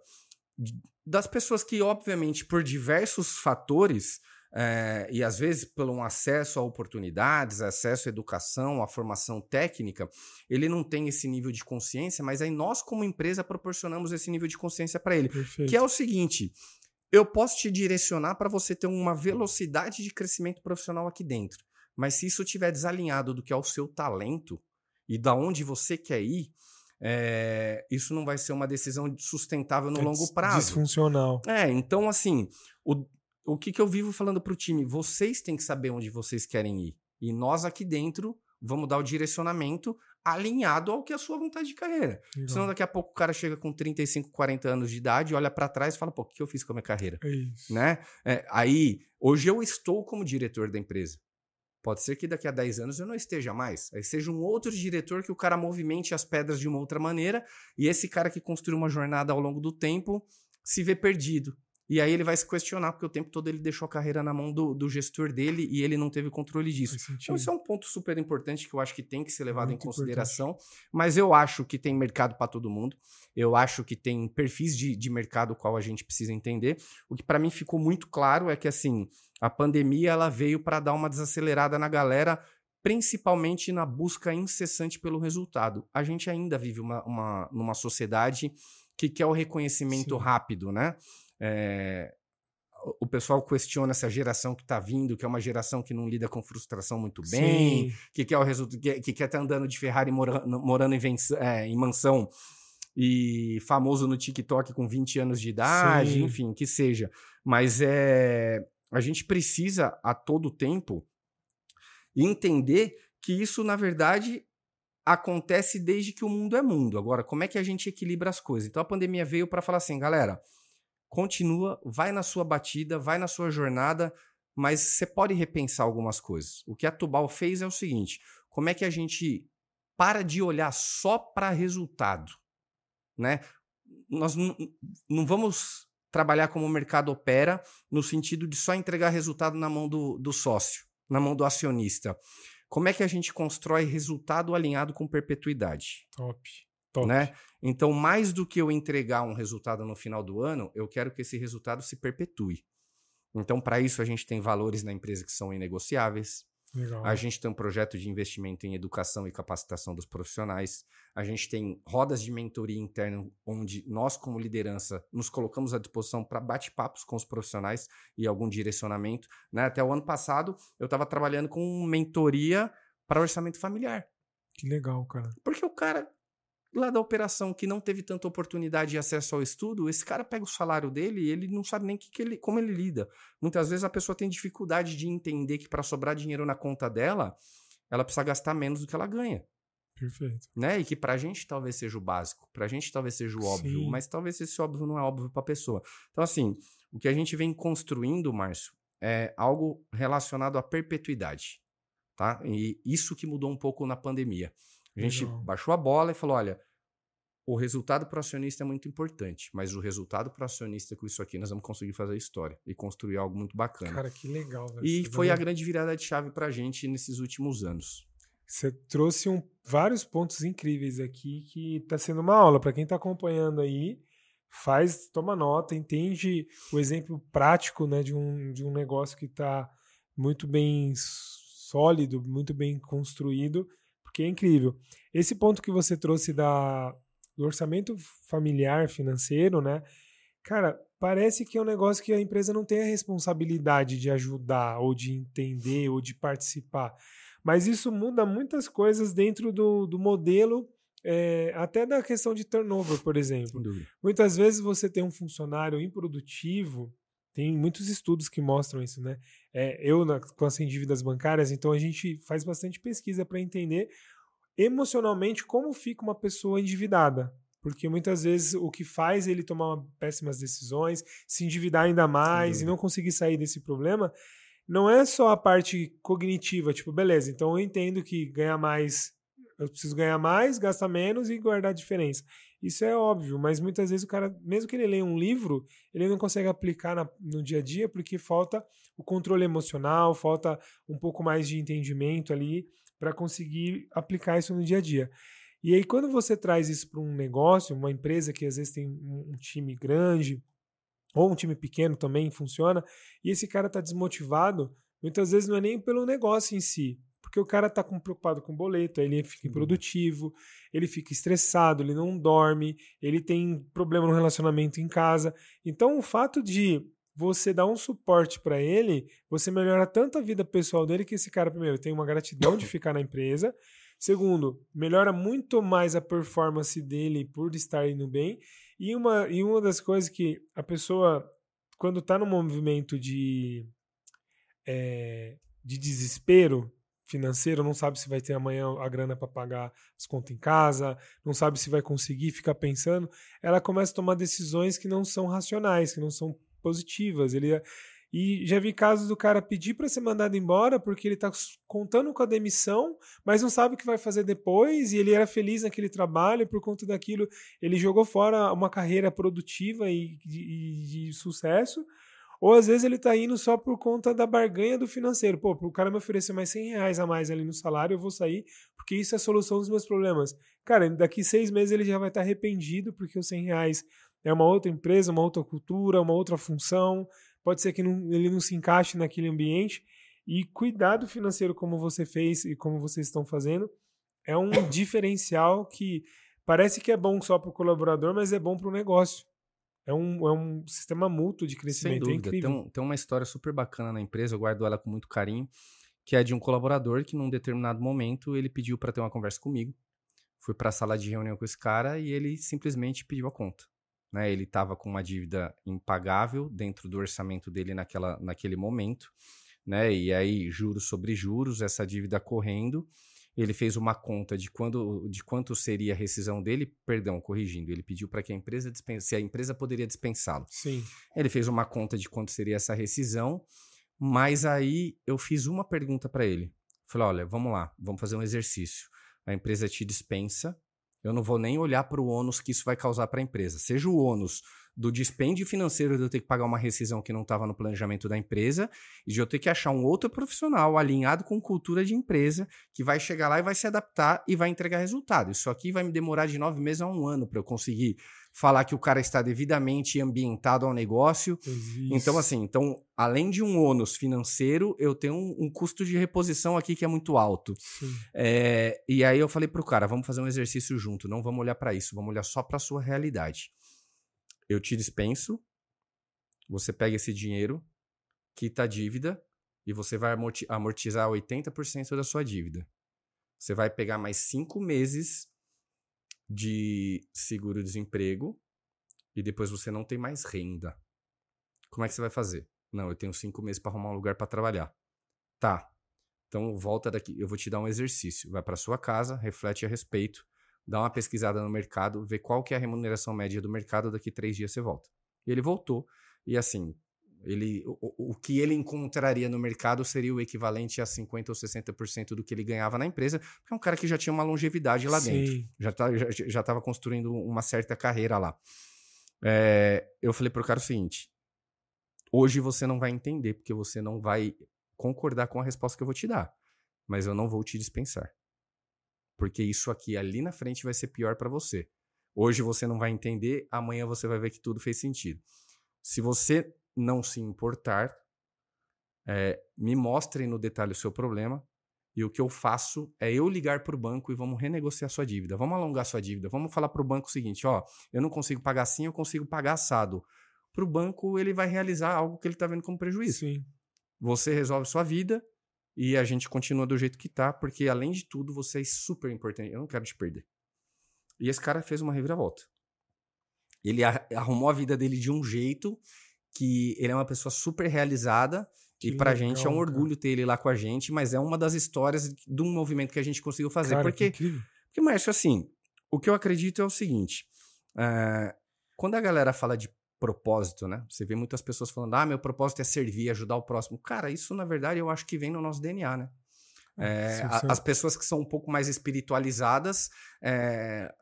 das pessoas que, obviamente, por diversos fatores, é, e às vezes pelo um acesso a oportunidades, acesso à educação, à formação técnica, ele não tem esse nível de consciência, mas aí nós, como empresa, proporcionamos esse nível de consciência para ele. Perfeito. Que é o seguinte: eu posso te direcionar para você ter uma velocidade de crescimento profissional aqui dentro. Mas se isso estiver desalinhado do que é o seu talento e da onde você quer ir, é, isso não vai ser uma decisão sustentável no é longo prazo. Disfuncional. É, então assim, o, o que, que eu vivo falando para o time? Vocês têm que saber onde vocês querem ir. E nós aqui dentro vamos dar o direcionamento alinhado ao que é a sua vontade de carreira. Legal. Senão daqui a pouco o cara chega com 35, 40 anos de idade, olha para trás e fala, pô, o que eu fiz com a minha carreira? É isso. Né? É, aí, hoje eu estou como diretor da empresa. Pode ser que daqui a 10 anos eu não esteja mais. Aí seja um outro diretor que o cara movimente as pedras de uma outra maneira e esse cara que construiu uma jornada ao longo do tempo se vê perdido. E aí ele vai se questionar, porque o tempo todo ele deixou a carreira na mão do, do gestor dele e ele não teve controle disso. Então, isso é um ponto super importante que eu acho que tem que ser levado Muito em consideração. Importante. Mas eu acho que tem mercado para todo mundo. Eu acho que tem perfis de, de mercado qual a gente precisa entender. O que para mim ficou muito claro é que assim a pandemia ela veio para dar uma desacelerada na galera, principalmente na busca incessante pelo resultado. A gente ainda vive uma, uma numa sociedade que quer o reconhecimento Sim. rápido, né? É, o pessoal questiona essa geração que está vindo, que é uma geração que não lida com frustração muito bem, Sim. que quer o resultado, que, que quer estar tá andando de Ferrari morando, morando em, é, em, mansão e famoso no TikTok com 20 anos de idade, Sim. enfim, que seja. Mas é, a gente precisa a todo tempo entender que isso, na verdade, acontece desde que o mundo é mundo. Agora, como é que a gente equilibra as coisas? Então a pandemia veio para falar assim, galera continua, vai na sua batida, vai na sua jornada, mas você pode repensar algumas coisas. O que a Tubal fez é o seguinte: como é que a gente para de olhar só para resultado, né? Nós não vamos trabalhar como o mercado opera no sentido de só entregar resultado na mão do, do sócio, na mão do acionista. Como é que a gente constrói resultado alinhado com perpetuidade? Top. Top. Né? Então, mais do que eu entregar um resultado no final do ano, eu quero que esse resultado se perpetue. Então, para isso, a gente tem valores na empresa que são inegociáveis. Legal. A gente tem um projeto de investimento em educação e capacitação dos profissionais. A gente tem rodas de mentoria interna, onde nós, como liderança, nos colocamos à disposição para bate-papos com os profissionais e algum direcionamento. Né? Até o ano passado, eu estava trabalhando com mentoria para orçamento familiar. Que legal, cara. Porque o cara lá da operação que não teve tanta oportunidade de acesso ao estudo, esse cara pega o salário dele e ele não sabe nem que, que ele, como ele lida. Muitas vezes a pessoa tem dificuldade de entender que para sobrar dinheiro na conta dela, ela precisa gastar menos do que ela ganha. Perfeito. Né? E que pra gente talvez seja o básico, pra gente talvez seja o óbvio, Sim. mas talvez esse óbvio não é óbvio pra pessoa. Então, assim, o que a gente vem construindo, Márcio, é algo relacionado à perpetuidade, tá? E isso que mudou um pouco na pandemia. A gente Legal. baixou a bola e falou, olha, o resultado para o acionista é muito importante, mas o resultado para o acionista com isso aqui nós vamos conseguir fazer história e construir algo muito bacana. Cara, que legal. Velho. E foi a grande virada de chave para a gente nesses últimos anos. Você trouxe um, vários pontos incríveis aqui que está sendo uma aula para quem está acompanhando aí. Faz, toma nota, entende o exemplo prático né, de, um, de um negócio que está muito bem sólido, muito bem construído, porque é incrível. Esse ponto que você trouxe da, do orçamento familiar financeiro, né? Cara, parece que é um negócio que a empresa não tem a responsabilidade de ajudar, ou de entender, ou de participar. Mas isso muda muitas coisas dentro do, do modelo, é, até da questão de turnover, por exemplo. Muitas vezes você tem um funcionário improdutivo, tem muitos estudos que mostram isso, né? É, eu, na, com as dívidas bancárias, então a gente faz bastante pesquisa para entender emocionalmente como fica uma pessoa endividada. Porque muitas vezes o que faz ele tomar péssimas decisões, se endividar ainda mais e não conseguir sair desse problema não é só a parte cognitiva, tipo, beleza, então eu entendo que ganhar mais, eu preciso ganhar mais, gastar menos e guardar a diferença. Isso é óbvio, mas muitas vezes o cara, mesmo que ele leia um livro, ele não consegue aplicar na, no dia a dia porque falta o controle emocional, falta um pouco mais de entendimento ali para conseguir aplicar isso no dia a dia. E aí, quando você traz isso para um negócio, uma empresa que às vezes tem um time grande, ou um time pequeno também funciona, e esse cara está desmotivado, muitas vezes não é nem pelo negócio em si, porque o cara está preocupado com o boleto, aí ele fica improdutivo, ele fica estressado, ele não dorme, ele tem problema no relacionamento em casa. Então, o fato de você dar um suporte para ele, você melhora tanto a vida pessoal dele que esse cara, primeiro, tem uma gratidão de *laughs* ficar na empresa. Segundo, melhora muito mais a performance dele por estar indo bem. E uma, e uma das coisas que a pessoa, quando está no movimento de, é, de desespero financeiro, não sabe se vai ter amanhã a grana para pagar as contas em casa, não sabe se vai conseguir, fica pensando, ela começa a tomar decisões que não são racionais, que não são positivas. Ele, e já vi casos do cara pedir para ser mandado embora porque ele está contando com a demissão, mas não sabe o que vai fazer depois, e ele era feliz naquele trabalho, por conta daquilo ele jogou fora uma carreira produtiva e de, de sucesso. Ou às vezes ele está indo só por conta da barganha do financeiro. Pô, o cara me oferecer mais 100 reais a mais ali no salário, eu vou sair, porque isso é a solução dos meus problemas. Cara, daqui seis meses ele já vai estar tá arrependido, porque os 100 reais é uma outra empresa, uma outra cultura, uma outra função, pode ser que não, ele não se encaixe naquele ambiente. E cuidado financeiro, como você fez e como vocês estão fazendo, é um *coughs* diferencial que parece que é bom só para o colaborador, mas é bom para o negócio. É um, é um sistema mútuo de crescimento. Sem é dúvida. É tem, tem uma história super bacana na empresa, eu guardo ela com muito carinho, que é de um colaborador que, num determinado momento, ele pediu para ter uma conversa comigo. Fui para a sala de reunião com esse cara e ele simplesmente pediu a conta. Né? Ele estava com uma dívida impagável dentro do orçamento dele naquela, naquele momento, né? E aí, juros sobre juros, essa dívida correndo. Ele fez uma conta de, quando, de quanto seria a rescisão dele, perdão, corrigindo. Ele pediu para que a empresa dispense, se a empresa poderia dispensá-lo. Sim. Ele fez uma conta de quanto seria essa rescisão, mas aí eu fiz uma pergunta para ele. Falei: olha, vamos lá, vamos fazer um exercício. A empresa te dispensa, eu não vou nem olhar para o ônus que isso vai causar para a empresa. Seja o ônus do dispêndio financeiro de eu ter que pagar uma rescisão que não estava no planejamento da empresa e de eu ter que achar um outro profissional alinhado com cultura de empresa que vai chegar lá e vai se adaptar e vai entregar resultado. Isso aqui vai me demorar de nove meses a um ano para eu conseguir falar que o cara está devidamente ambientado ao negócio. Então, assim, então, além de um ônus financeiro, eu tenho um, um custo de reposição aqui que é muito alto. É, e aí eu falei para o cara, vamos fazer um exercício junto, não vamos olhar para isso, vamos olhar só para a sua realidade. Eu te dispenso, você pega esse dinheiro, quita a dívida e você vai amortizar 80% da sua dívida. Você vai pegar mais cinco meses de seguro-desemprego e depois você não tem mais renda. Como é que você vai fazer? Não, eu tenho cinco meses para arrumar um lugar para trabalhar. Tá. Então volta daqui. Eu vou te dar um exercício. Vai para sua casa, reflete a respeito, dá uma pesquisada no mercado, vê qual que é a remuneração média do mercado. Daqui três dias você volta. E ele voltou. E assim, ele, o, o que ele encontraria no mercado seria o equivalente a 50% ou 60% do que ele ganhava na empresa, porque é um cara que já tinha uma longevidade lá Sim. dentro. Já estava tá, construindo uma certa carreira lá. É, eu falei pro cara o seguinte: hoje você não vai entender, porque você não vai concordar com a resposta que eu vou te dar. Mas eu não vou te dispensar. Porque isso aqui ali na frente vai ser pior para você. Hoje você não vai entender, amanhã você vai ver que tudo fez sentido. Se você não se importar, é, me mostrem no detalhe o seu problema. E o que eu faço é eu ligar para o banco e vamos renegociar sua dívida. Vamos alongar sua dívida. Vamos falar para o banco o seguinte: ó, eu não consigo pagar assim, eu consigo pagar assado. Para o banco, ele vai realizar algo que ele está vendo como prejuízo. Sim. Você resolve sua vida e a gente continua do jeito que tá, porque além de tudo, você é super importante. Eu não quero te perder. E esse cara fez uma reviravolta. Ele arrumou a vida dele de um jeito que ele é uma pessoa super realizada. Que e pra legal, gente é um orgulho ter ele lá com a gente, mas é uma das histórias de um movimento que a gente conseguiu fazer. Cara, porque, porque, Márcio, assim, o que eu acredito é o seguinte: é, quando a galera fala de propósito, né? Você vê muitas pessoas falando, ah, meu propósito é servir, ajudar o próximo. Cara, isso na verdade eu acho que vem no nosso DNA, né? É, sim, sim. as pessoas que são um pouco mais espiritualizadas, é,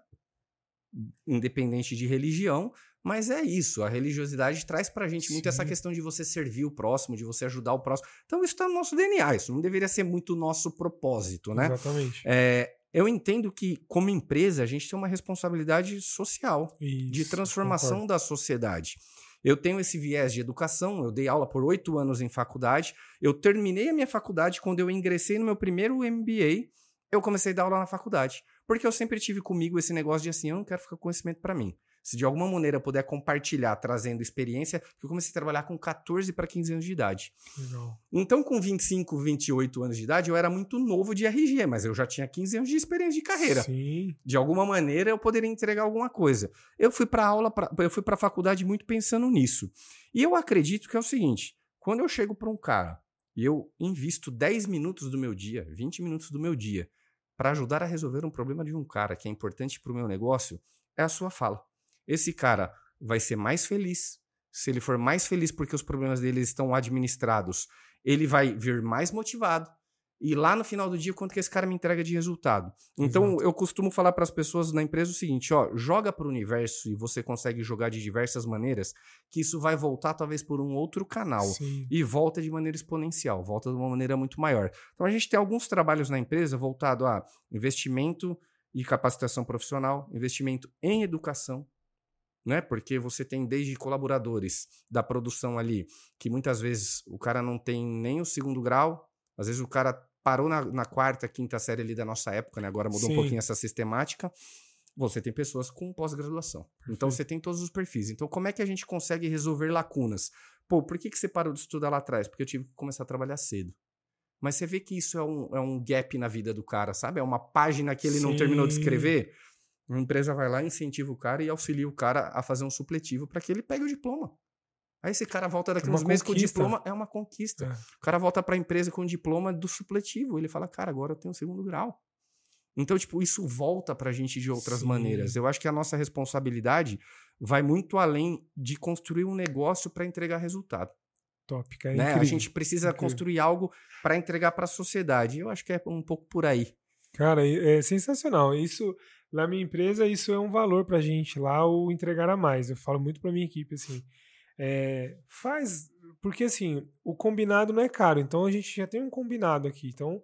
independente de religião, mas é isso, a religiosidade traz pra gente Sim. muito essa questão de você servir o próximo, de você ajudar o próximo. Então isso tá no nosso DNA, isso não deveria ser muito nosso propósito, né? Exatamente. É, eu entendo que, como empresa, a gente tem uma responsabilidade social, isso, de transformação concordo. da sociedade. Eu tenho esse viés de educação, eu dei aula por oito anos em faculdade, eu terminei a minha faculdade quando eu ingressei no meu primeiro MBA, eu comecei a dar aula na faculdade. Porque eu sempre tive comigo esse negócio de assim, eu não quero ficar com conhecimento para mim. Se de alguma maneira eu puder compartilhar, trazendo experiência, eu comecei a trabalhar com 14 para 15 anos de idade. Legal. Então, com 25, 28 anos de idade, eu era muito novo de RG, mas eu já tinha 15 anos de experiência de carreira. Sim. De alguma maneira eu poderia entregar alguma coisa. Eu fui para aula, pra, eu fui para a faculdade muito pensando nisso. E eu acredito que é o seguinte: quando eu chego para um cara e eu invisto 10 minutos do meu dia, 20 minutos do meu dia, para ajudar a resolver um problema de um cara que é importante para o meu negócio, é a sua fala. Esse cara vai ser mais feliz. Se ele for mais feliz porque os problemas dele estão administrados, ele vai vir mais motivado. E lá no final do dia, quanto que esse cara me entrega de resultado? Então, Exato. eu costumo falar para as pessoas na empresa o seguinte: ó, joga para o universo e você consegue jogar de diversas maneiras, que isso vai voltar talvez por um outro canal. Sim. E volta de maneira exponencial, volta de uma maneira muito maior. Então, a gente tem alguns trabalhos na empresa voltado a investimento e capacitação profissional, investimento em educação, né? Porque você tem desde colaboradores da produção ali, que muitas vezes o cara não tem nem o segundo grau, às vezes o cara parou na, na quarta, quinta série ali da nossa época, né? Agora mudou Sim. um pouquinho essa sistemática. Você tem pessoas com pós-graduação. Então você tem todos os perfis. Então, como é que a gente consegue resolver lacunas? Pô, por que, que você parou de estudar lá atrás? Porque eu tive que começar a trabalhar cedo. Mas você vê que isso é um, é um gap na vida do cara, sabe? É uma página que ele Sim. não terminou de escrever. Uma empresa vai lá, incentiva o cara e auxilia o cara a fazer um supletivo para que ele pegue o diploma. Aí esse cara volta daqui é uns meses com o diploma, é uma conquista. É. O cara volta para a empresa com o diploma do supletivo. Ele fala, cara, agora eu tenho o segundo grau. Então, tipo, isso volta para a gente de outras Sim. maneiras. Eu acho que a nossa responsabilidade vai muito além de construir um negócio para entregar resultado. Tópica, é né? A gente precisa incrível. construir algo para entregar para a sociedade. Eu acho que é um pouco por aí. Cara, é sensacional. Isso na minha empresa, isso é um valor pra gente lá, o entregar a mais. Eu falo muito pra minha equipe, assim. É, faz. Porque, assim, o combinado não é caro. Então, a gente já tem um combinado aqui. Então,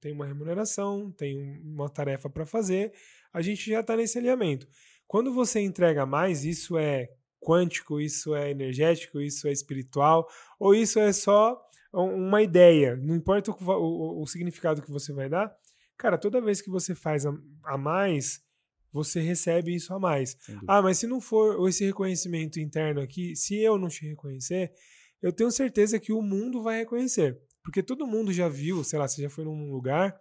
tem uma remuneração, tem uma tarefa para fazer. A gente já tá nesse alinhamento. Quando você entrega mais, isso é quântico, isso é energético, isso é espiritual, ou isso é só uma ideia. Não importa o, o, o significado que você vai dar, Cara, toda vez que você faz a, a mais, você recebe isso a mais. Ah, mas se não for esse reconhecimento interno aqui, se eu não te reconhecer, eu tenho certeza que o mundo vai reconhecer. Porque todo mundo já viu, sei lá, você já foi num lugar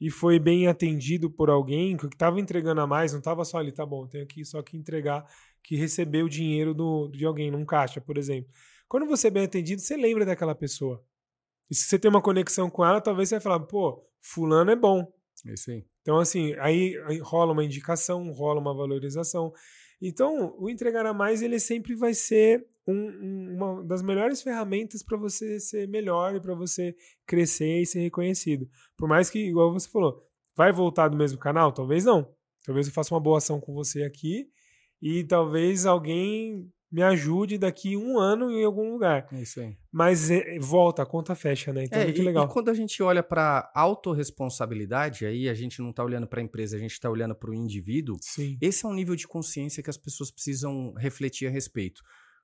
e foi bem atendido por alguém que estava entregando a mais, não estava só ali, tá bom, tenho aqui só que entregar, que recebeu o dinheiro do, de alguém num caixa, por exemplo. Quando você é bem atendido, você lembra daquela pessoa. E se você tem uma conexão com ela, talvez você vai falar, pô, fulano é bom. Isso aí. Então, assim, aí rola uma indicação, rola uma valorização. Então, o entregar a mais, ele sempre vai ser um, uma das melhores ferramentas para você ser melhor e para você crescer e ser reconhecido. Por mais que, igual você falou, vai voltar do mesmo canal? Talvez não. Talvez eu faça uma boa ação com você aqui e talvez alguém me ajude daqui um ano em algum lugar. É isso aí. Mas é, volta, a conta fecha, né? Então é, é muito e, legal. E quando a gente olha para autorresponsabilidade, aí a gente não está olhando para a empresa, a gente está olhando para o indivíduo. Sim. Esse é um nível de consciência que as pessoas precisam refletir a respeito.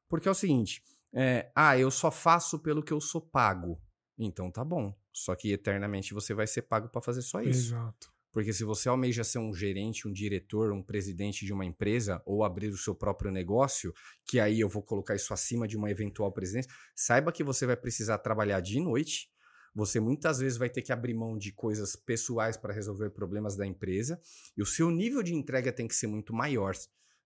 Porque é o seguinte: é, ah, eu só faço pelo que eu sou pago. Então tá bom. Só que eternamente você vai ser pago para fazer só isso. Exato. Porque se você almeja ser um gerente, um diretor, um presidente de uma empresa ou abrir o seu próprio negócio, que aí eu vou colocar isso acima de uma eventual presidência, saiba que você vai precisar trabalhar de noite. Você muitas vezes vai ter que abrir mão de coisas pessoais para resolver problemas da empresa e o seu nível de entrega tem que ser muito maior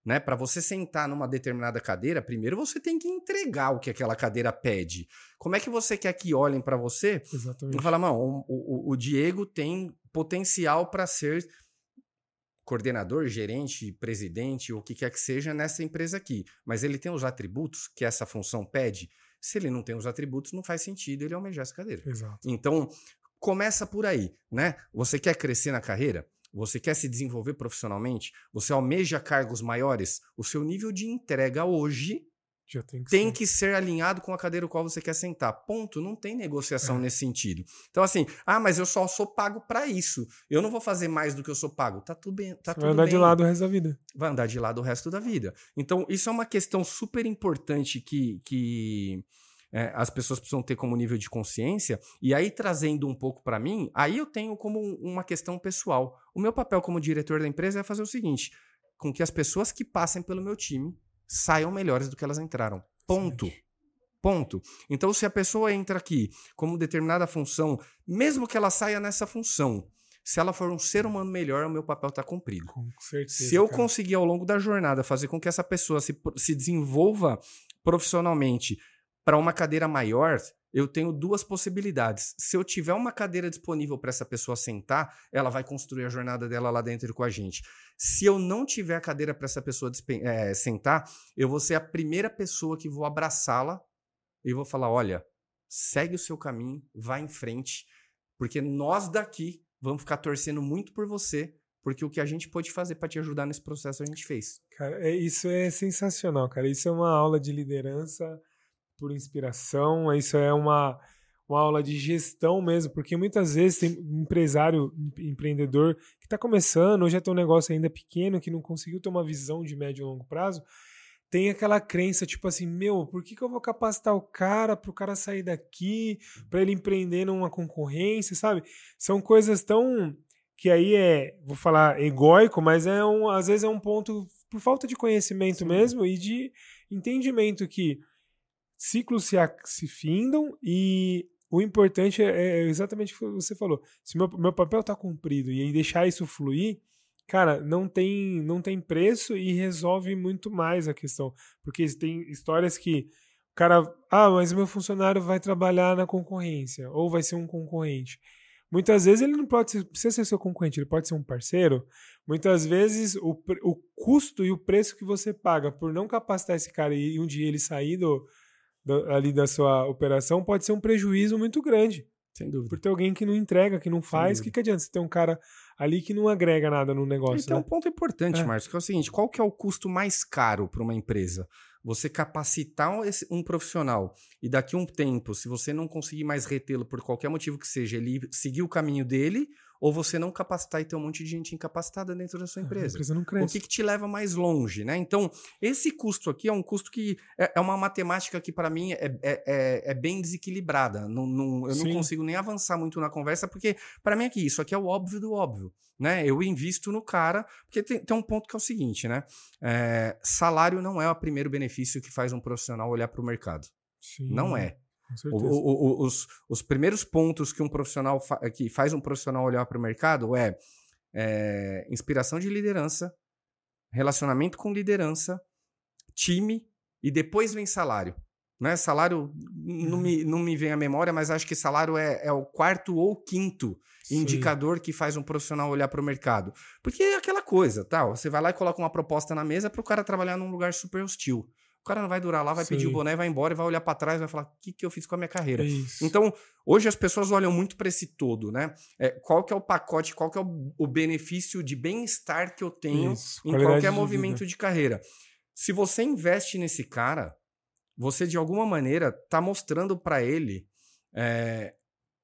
né? Para você sentar numa determinada cadeira, primeiro você tem que entregar o que aquela cadeira pede. Como é que você quer que olhem para você Exatamente. e falar, não, o, o, o Diego tem potencial para ser coordenador, gerente, presidente, o que quer que seja nessa empresa aqui, mas ele tem os atributos que essa função pede. Se ele não tem os atributos, não faz sentido ele almejar essa cadeira. Exato. Então, começa por aí, né? Você quer crescer na carreira? Você quer se desenvolver profissionalmente? Você almeja cargos maiores? O seu nível de entrega hoje já tem que, tem ser. que ser alinhado com a cadeira qual você quer sentar. Ponto. Não tem negociação é. nesse sentido. Então, assim, ah, mas eu só sou pago para isso. Eu não vou fazer mais do que eu sou pago. Tá tudo bem. Tá tudo vai andar bem. de lado o resto da vida. Vai andar de lado o resto da vida. Então, isso é uma questão super importante que. que é, as pessoas precisam ter como nível de consciência. E aí, trazendo um pouco para mim, aí eu tenho como uma questão pessoal. O meu papel como diretor da empresa é fazer o seguinte: com que as pessoas que passem pelo meu time saiam melhores do que elas entraram. Ponto. Ponto. Então, se a pessoa entra aqui como determinada função, mesmo que ela saia nessa função, se ela for um ser humano melhor, o meu papel está cumprido. Com certeza. Se eu cara. conseguir ao longo da jornada fazer com que essa pessoa se, se desenvolva profissionalmente para uma cadeira maior, eu tenho duas possibilidades. Se eu tiver uma cadeira disponível para essa pessoa sentar, ela vai construir a jornada dela lá dentro com a gente. Se eu não tiver a cadeira para essa pessoa é, sentar, eu vou ser a primeira pessoa que vou abraçá-la e vou falar: olha, segue o seu caminho, vá em frente, porque nós daqui vamos ficar torcendo muito por você, porque o que a gente pode fazer para te ajudar nesse processo a gente fez. Cara, é, isso é sensacional, cara. Isso é uma aula de liderança por inspiração, isso é uma, uma aula de gestão mesmo, porque muitas vezes tem empresário, empreendedor que está começando, ou já tem um negócio ainda pequeno, que não conseguiu ter uma visão de médio e longo prazo, tem aquela crença, tipo assim, meu, por que, que eu vou capacitar o cara para o cara sair daqui, para ele empreender numa concorrência, sabe? São coisas tão que aí é, vou falar egóico, mas é um, às vezes é um ponto por falta de conhecimento Sim. mesmo e de entendimento que ciclos se, se findam e o importante é, é, exatamente o que você falou. Se meu, meu papel está cumprido e deixar isso fluir, cara, não tem, não tem preço e resolve muito mais a questão. Porque tem histórias que o cara, ah, mas meu funcionário vai trabalhar na concorrência ou vai ser um concorrente. Muitas vezes ele não pode ser, precisa ser seu concorrente, ele pode ser um parceiro. Muitas vezes o, o custo e o preço que você paga por não capacitar esse cara e um dia ele sair do, ali da sua operação pode ser um prejuízo muito grande. Sem dúvida. Por ter alguém que não entrega, que não faz, o que, que adianta você ter um cara ali que não agrega nada no negócio? E tem né? um ponto importante, é. Márcio, que é o seguinte: qual que é o custo mais caro para uma empresa? Você capacitar um profissional e daqui a um tempo, se você não conseguir mais retê-lo por qualquer motivo que seja, ele seguir o caminho dele ou você não capacitar e ter um monte de gente incapacitada dentro da sua empresa. A empresa não cresce. O que, que te leva mais longe, né? Então, esse custo aqui é um custo que é, é uma matemática que para mim é, é, é, é, bem desequilibrada. Não, não, eu Sim. não consigo nem avançar muito na conversa, porque para mim aqui, isso aqui é o óbvio do óbvio. Né? Eu invisto no cara, porque tem, tem um ponto que é o seguinte, né? É, salário não é o primeiro benefício que faz um profissional olhar para o mercado. Sim. Não é. O, o, o, os, os primeiros pontos que um profissional fa que faz um profissional olhar para o mercado é, é inspiração de liderança, relacionamento com liderança, time e depois vem salário. Né? Salário não me, uhum. não me vem à memória, mas acho que salário é, é o quarto ou quinto Sim. indicador que faz um profissional olhar para o mercado. Porque é aquela coisa, tá? Você vai lá e coloca uma proposta na mesa para o cara trabalhar num lugar super hostil. O cara não vai durar lá, vai Sim. pedir o boné, vai embora e vai olhar para trás e vai falar: o que, que eu fiz com a minha carreira? É então, hoje as pessoas olham muito para esse todo, né? É, qual que é o pacote, qual que é o, o benefício de bem-estar que eu tenho Isso. em Qualidade qualquer de movimento vida. de carreira. Se você investe nesse cara, você de alguma maneira está mostrando para ele é,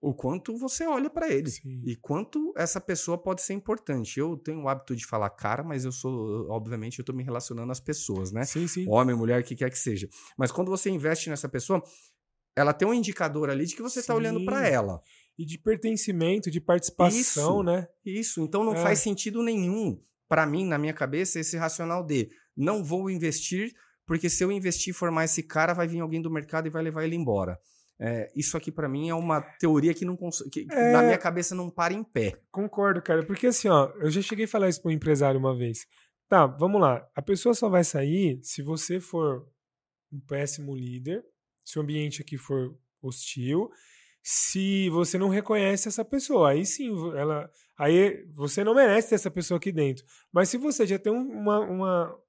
o quanto você olha para ele Sim. e quanto essa pessoa pode ser importante. Eu tenho o hábito de falar cara, mas eu sou, obviamente, eu estou me relacionando às pessoas, né? Sim, sim. Homem, mulher, o que quer que seja. Mas quando você investe nessa pessoa, ela tem um indicador ali de que você está olhando para ela. E de pertencimento, de participação, isso, né? Isso. Então não é. faz sentido nenhum, para mim, na minha cabeça, esse racional de não vou investir porque se eu investir e formar esse cara, vai vir alguém do mercado e vai levar ele embora. É, isso aqui para mim é uma teoria que, não que é... na minha cabeça não para em pé. Concordo, cara, porque assim, ó, eu já cheguei a falar isso para um empresário uma vez. Tá, vamos lá. A pessoa só vai sair se você for um péssimo líder, se o ambiente aqui for hostil, se você não reconhece essa pessoa. Aí sim, ela, aí você não merece ter essa pessoa aqui dentro. Mas se você já tem uma, uma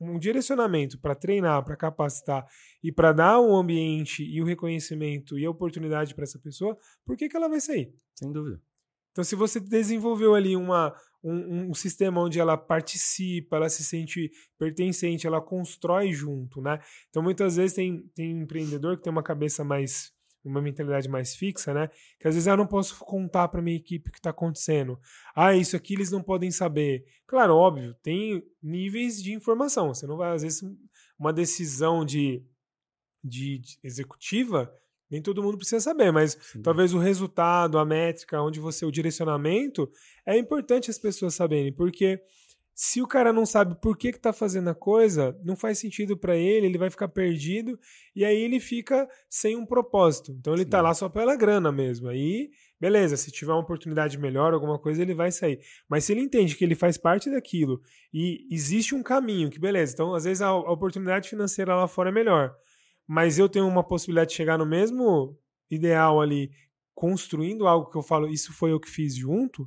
um direcionamento para treinar, para capacitar e para dar o um ambiente e o reconhecimento e a oportunidade para essa pessoa, por que, que ela vai sair? Sem dúvida. Então, se você desenvolveu ali uma, um, um, sistema onde ela participa, ela se sente pertencente, ela constrói junto, né? Então, muitas vezes tem, tem empreendedor que tem uma cabeça mais uma mentalidade mais fixa, né? Que às vezes ah, eu não posso contar para minha equipe o que está acontecendo. Ah, isso aqui eles não podem saber. Claro, óbvio, tem níveis de informação. Você não vai, às vezes, uma decisão de, de, de executiva, nem todo mundo precisa saber, mas Sim. talvez o resultado, a métrica, onde você, o direcionamento, é importante as pessoas saberem, porque se o cara não sabe por que, que tá fazendo a coisa, não faz sentido para ele, ele vai ficar perdido e aí ele fica sem um propósito. Então ele tá Sim. tá lá só pela grana mesmo. Aí, beleza, se tiver uma oportunidade melhor, alguma coisa, ele vai sair. Mas se ele entende que ele faz parte daquilo e existe um caminho, que beleza, então às vezes a, a oportunidade financeira lá fora é melhor. Mas eu tenho uma possibilidade de chegar no mesmo ideal ali, construindo algo que eu falo, isso foi eu que fiz junto,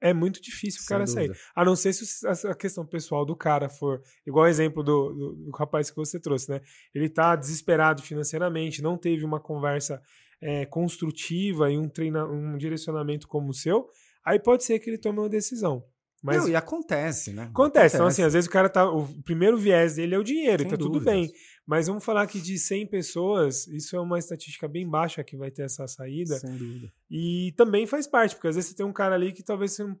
é muito difícil o cara sair. A não ser se a questão pessoal do cara for igual o exemplo do, do, do, rapaz que você trouxe, né? Ele tá desesperado financeiramente, não teve uma conversa é, construtiva e um, treina, um direcionamento como o seu, aí pode ser que ele tome uma decisão. Mas não, e acontece, né? Acontece. Então, assim, às vezes o cara tá. O primeiro viés dele é o dinheiro, Sem tá dúvidas. tudo bem. Mas vamos falar que de 100 pessoas, isso é uma estatística bem baixa que vai ter essa saída. Sem dúvida. E também faz parte, porque às vezes você tem um cara ali que talvez você não...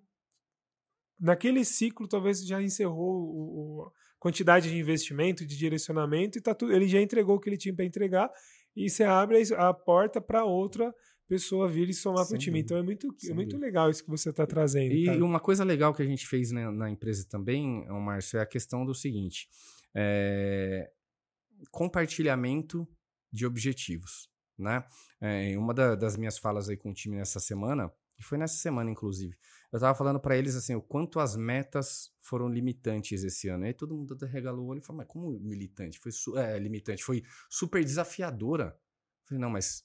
naquele ciclo talvez já encerrou a quantidade de investimento, de direcionamento e tá tudo, ele já entregou o que ele tinha para entregar e você abre a porta para outra pessoa vir e somar para o time. Então é muito, é muito legal isso que você está trazendo. E cara. uma coisa legal que a gente fez na, na empresa também, Márcio, é a questão do seguinte. É, compartilhamento de objetivos, né? É, uma da, das minhas falas aí com o time nessa semana, e foi nessa semana inclusive, eu estava falando para eles assim, o quanto as metas foram limitantes esse ano. Aí todo mundo regalou o olho e falou, mas como militante? Foi é, limitante, foi super desafiadora. Eu falei, não, mas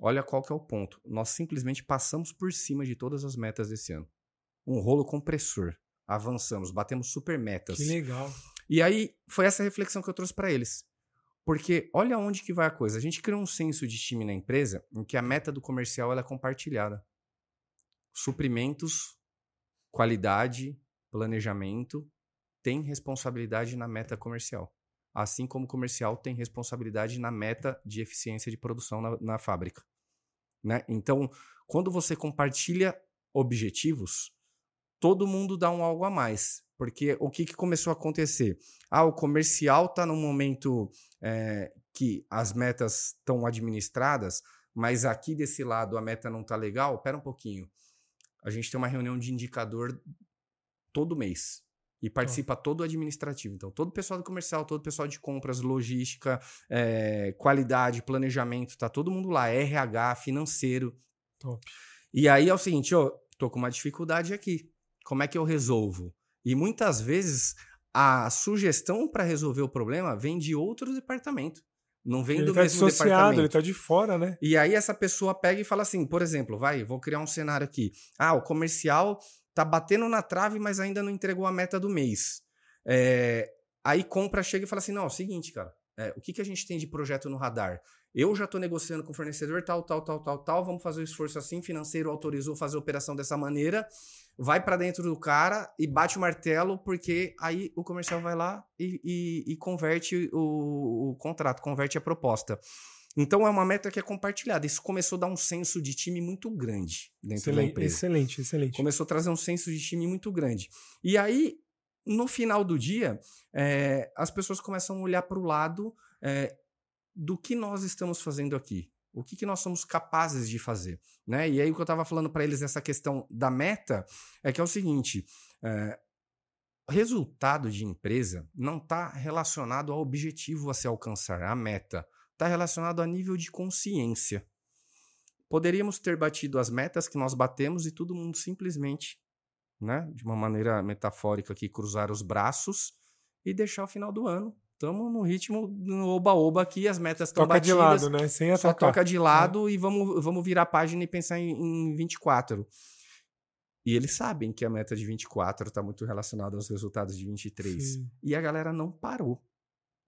olha qual que é o ponto. Nós simplesmente passamos por cima de todas as metas desse ano. Um rolo compressor. Avançamos, batemos super metas. Que legal. E aí foi essa reflexão que eu trouxe para eles. Porque olha onde que vai a coisa. A gente criou um senso de time na empresa em que a meta do comercial é compartilhada. Suprimentos, qualidade, planejamento tem responsabilidade na meta comercial. Assim como o comercial tem responsabilidade na meta de eficiência de produção na, na fábrica. Né? Então, quando você compartilha objetivos, todo mundo dá um algo a mais. Porque o que, que começou a acontecer? Ah, o comercial está num momento é, que as metas estão administradas, mas aqui desse lado a meta não está legal. Pera um pouquinho. A gente tem uma reunião de indicador todo mês. E participa todo o administrativo. Então, todo o pessoal do comercial, todo o pessoal de compras, logística, é, qualidade, planejamento, tá todo mundo lá. RH, financeiro. Top. E aí é o seguinte, ó, tô com uma dificuldade aqui. Como é que eu resolvo? E muitas vezes a sugestão para resolver o problema vem de outro departamento. Não vem ele do tá mesmo Ele tá de fora, né? E aí essa pessoa pega e fala assim, por exemplo, vai, vou criar um cenário aqui. Ah, o comercial tá batendo na trave, mas ainda não entregou a meta do mês. É, aí compra, chega e fala assim, não, é o seguinte, cara, é, o que, que a gente tem de projeto no radar? Eu já estou negociando com o fornecedor tal, tal, tal, tal, tal, vamos fazer o esforço assim, financeiro autorizou fazer a operação dessa maneira, vai para dentro do cara e bate o martelo, porque aí o comercial vai lá e, e, e converte o, o, contrato, converte a proposta. Então é uma meta que é compartilhada. Isso começou a dar um senso de time muito grande dentro excelente, da empresa. Excelente, excelente. Começou a trazer um senso de time muito grande. E aí, no final do dia, é, as pessoas começam a olhar para o lado é, do que nós estamos fazendo aqui. O que, que nós somos capazes de fazer. Né? E aí o que eu estava falando para eles nessa questão da meta é que é o seguinte: é, resultado de empresa não está relacionado ao objetivo a se alcançar, a meta. Está relacionado a nível de consciência. Poderíamos ter batido as metas que nós batemos e todo mundo simplesmente, né, de uma maneira metafórica aqui, cruzar os braços e deixar o final do ano estamos no ritmo no oba-oba aqui, as metas estão batidas. Toca de lado, né? Sem atacar. Só toca de lado é. e vamos, vamos virar a página e pensar em, em 24. E eles sabem que a meta de 24 está muito relacionada aos resultados de 23. Sim. E a galera não parou.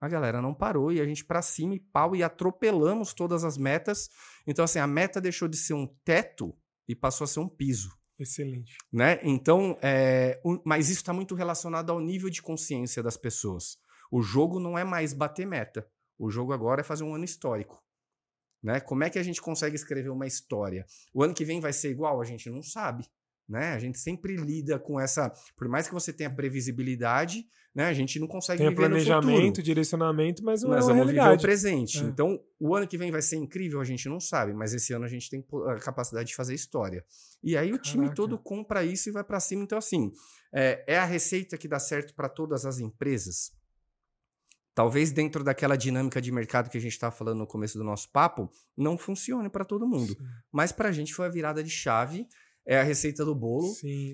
A galera não parou e a gente para cima e pau e atropelamos todas as metas. Então, assim, a meta deixou de ser um teto e passou a ser um piso. Excelente. Né? Então, é, mas isso está muito relacionado ao nível de consciência das pessoas. O jogo não é mais bater meta. O jogo agora é fazer um ano histórico. Né? Como é que a gente consegue escrever uma história? O ano que vem vai ser igual? A gente não sabe. Né? A gente sempre lida com essa. Por mais que você tenha previsibilidade, né? a gente não consegue Tem viver planejamento, direcionamento, mas não Nós é vamos realidade. viver o presente. É. Então, o ano que vem vai ser incrível, a gente não sabe, mas esse ano a gente tem a capacidade de fazer história. E aí Caraca. o time todo compra isso e vai para cima. Então, assim, é, é a receita que dá certo para todas as empresas? talvez dentro daquela dinâmica de mercado que a gente estava falando no começo do nosso papo, não funcione para todo mundo. Sim. Mas para a gente foi a virada de chave, é a receita do bolo.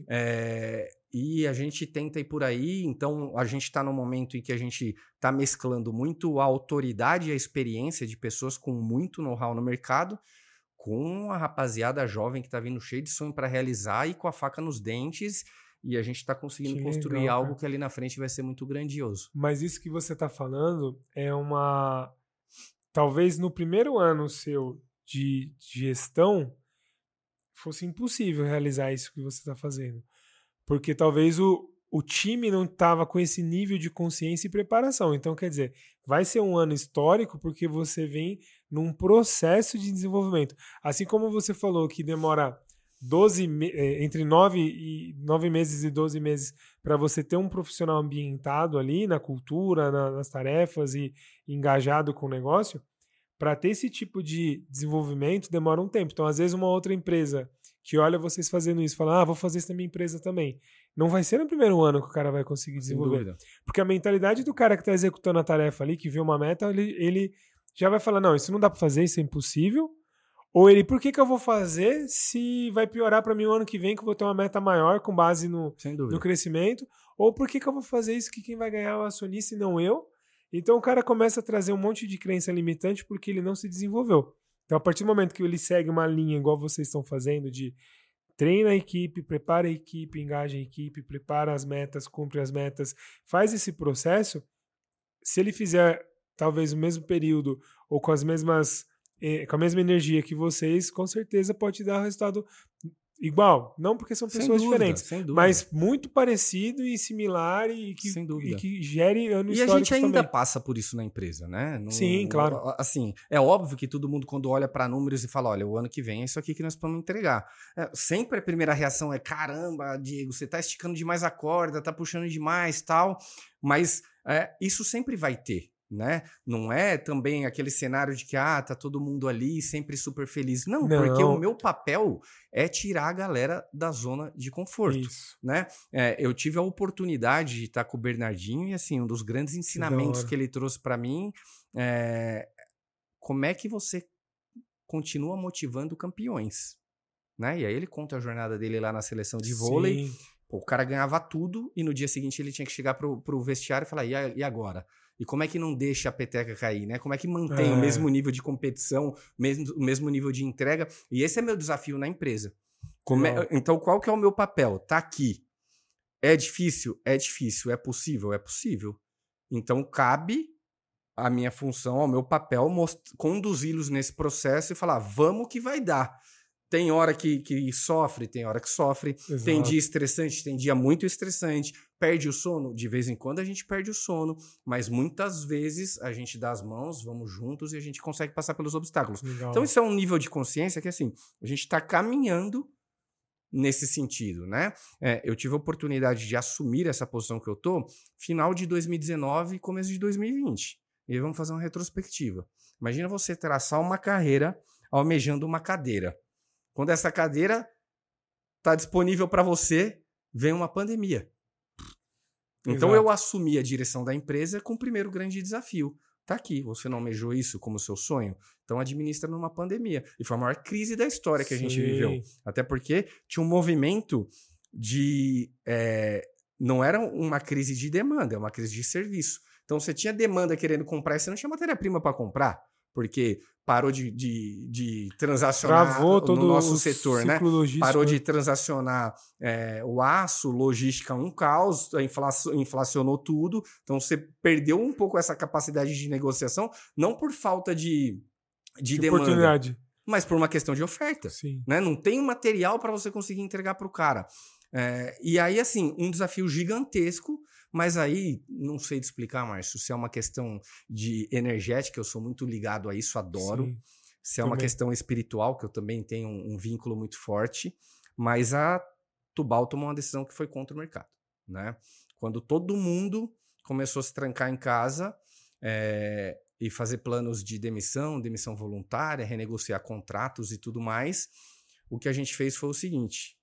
É, e a gente tenta ir por aí, então a gente está no momento em que a gente está mesclando muito a autoridade e a experiência de pessoas com muito know-how no mercado com a rapaziada jovem que está vindo cheio de sonho para realizar e com a faca nos dentes e a gente está conseguindo que construir legal, algo que ali na frente vai ser muito grandioso. Mas isso que você está falando é uma. Talvez no primeiro ano seu de gestão fosse impossível realizar isso que você está fazendo. Porque talvez o, o time não estava com esse nível de consciência e preparação. Então, quer dizer, vai ser um ano histórico porque você vem num processo de desenvolvimento. Assim como você falou que demora 12, é, entre 9, e, 9 meses e 12 meses para você ter um profissional ambientado ali na cultura, na, nas tarefas e engajado com o negócio, para ter esse tipo de desenvolvimento demora um tempo. Então, às vezes, uma outra empresa que olha vocês fazendo isso, fala, ah, vou fazer isso na minha empresa também. Não vai ser no primeiro ano que o cara vai conseguir desenvolver. Porque a mentalidade do cara que está executando a tarefa ali, que vê uma meta, ele, ele já vai falar, não, isso não dá para fazer, isso é impossível, ou ele, por que, que eu vou fazer se vai piorar para mim o ano que vem, que eu vou ter uma meta maior com base no, no crescimento? Ou por que, que eu vou fazer isso que quem vai ganhar é o acionista e não eu? Então o cara começa a trazer um monte de crença limitante porque ele não se desenvolveu. Então, a partir do momento que ele segue uma linha igual vocês estão fazendo, de treina a equipe, prepara a equipe, engaja a equipe, prepara as metas, cumpre as metas, faz esse processo, se ele fizer talvez o mesmo período ou com as mesmas com a mesma energia que vocês, com certeza pode dar resultado igual. Não porque são pessoas dúvida, diferentes, mas muito parecido e similar e que, e que gere anos E a gente ainda também. passa por isso na empresa, né? No, Sim, claro. Assim, é óbvio que todo mundo quando olha para números e fala, olha, o ano que vem é isso aqui que nós vamos entregar. É, sempre a primeira reação é, caramba, Diego, você tá esticando demais a corda, tá puxando demais, tal. Mas é, isso sempre vai ter. Né? Não é também aquele cenário de que ah, tá todo mundo ali sempre super feliz. Não, Não. porque o meu papel é tirar a galera da zona de conforto, Isso. né? É, eu tive a oportunidade de estar com o Bernardinho e assim, um dos grandes ensinamentos que, que ele trouxe para mim é como é que você continua motivando campeões, né? E aí ele conta a jornada dele lá na seleção de vôlei. Pô, o cara ganhava tudo e no dia seguinte ele tinha que chegar pro, pro vestiário e falar, e agora? E como é que não deixa a peteca cair, né? Como é que mantém é. o mesmo nível de competição, mesmo, o mesmo nível de entrega? E esse é meu desafio na empresa. É, então, qual que é o meu papel? Tá aqui. É difícil? É difícil. É possível? É possível. Então, cabe a minha função, ao meu papel, conduzi-los nesse processo e falar, vamos que vai dar. Tem hora que, que sofre, tem hora que sofre. Exato. Tem dia estressante, tem dia muito estressante. Perde o sono? De vez em quando a gente perde o sono, mas muitas vezes a gente dá as mãos, vamos juntos e a gente consegue passar pelos obstáculos. Legal. Então, isso é um nível de consciência que, assim, a gente está caminhando nesse sentido, né? É, eu tive a oportunidade de assumir essa posição que eu tô final de 2019 e começo de 2020. E aí vamos fazer uma retrospectiva. Imagina você traçar uma carreira almejando uma cadeira. Quando essa cadeira está disponível para você, vem uma pandemia. Então Exato. eu assumi a direção da empresa com o primeiro grande desafio. Tá aqui, você não almejou isso como seu sonho? Então administra numa pandemia. E foi a maior crise da história que Sim. a gente viveu. Até porque tinha um movimento de. É, não era uma crise de demanda, é uma crise de serviço. Então você tinha demanda querendo comprar e você não tinha matéria-prima para comprar porque parou de, de, de transacionar Travou todo no nosso setor, né? Logístico. Parou de transacionar é, o aço, logística um caos, inflacionou tudo. Então você perdeu um pouco essa capacidade de negociação, não por falta de, de, de demanda, oportunidade. mas por uma questão de oferta. Sim. Né? Não tem material para você conseguir entregar para o cara. É, e aí, assim, um desafio gigantesco mas aí, não sei te explicar, Márcio, se é uma questão de energética, eu sou muito ligado a isso, adoro. Sim, se é também. uma questão espiritual, que eu também tenho um, um vínculo muito forte. Mas a Tubal tomou uma decisão que foi contra o mercado, né? Quando todo mundo começou a se trancar em casa é, e fazer planos de demissão, demissão voluntária, renegociar contratos e tudo mais, o que a gente fez foi o seguinte: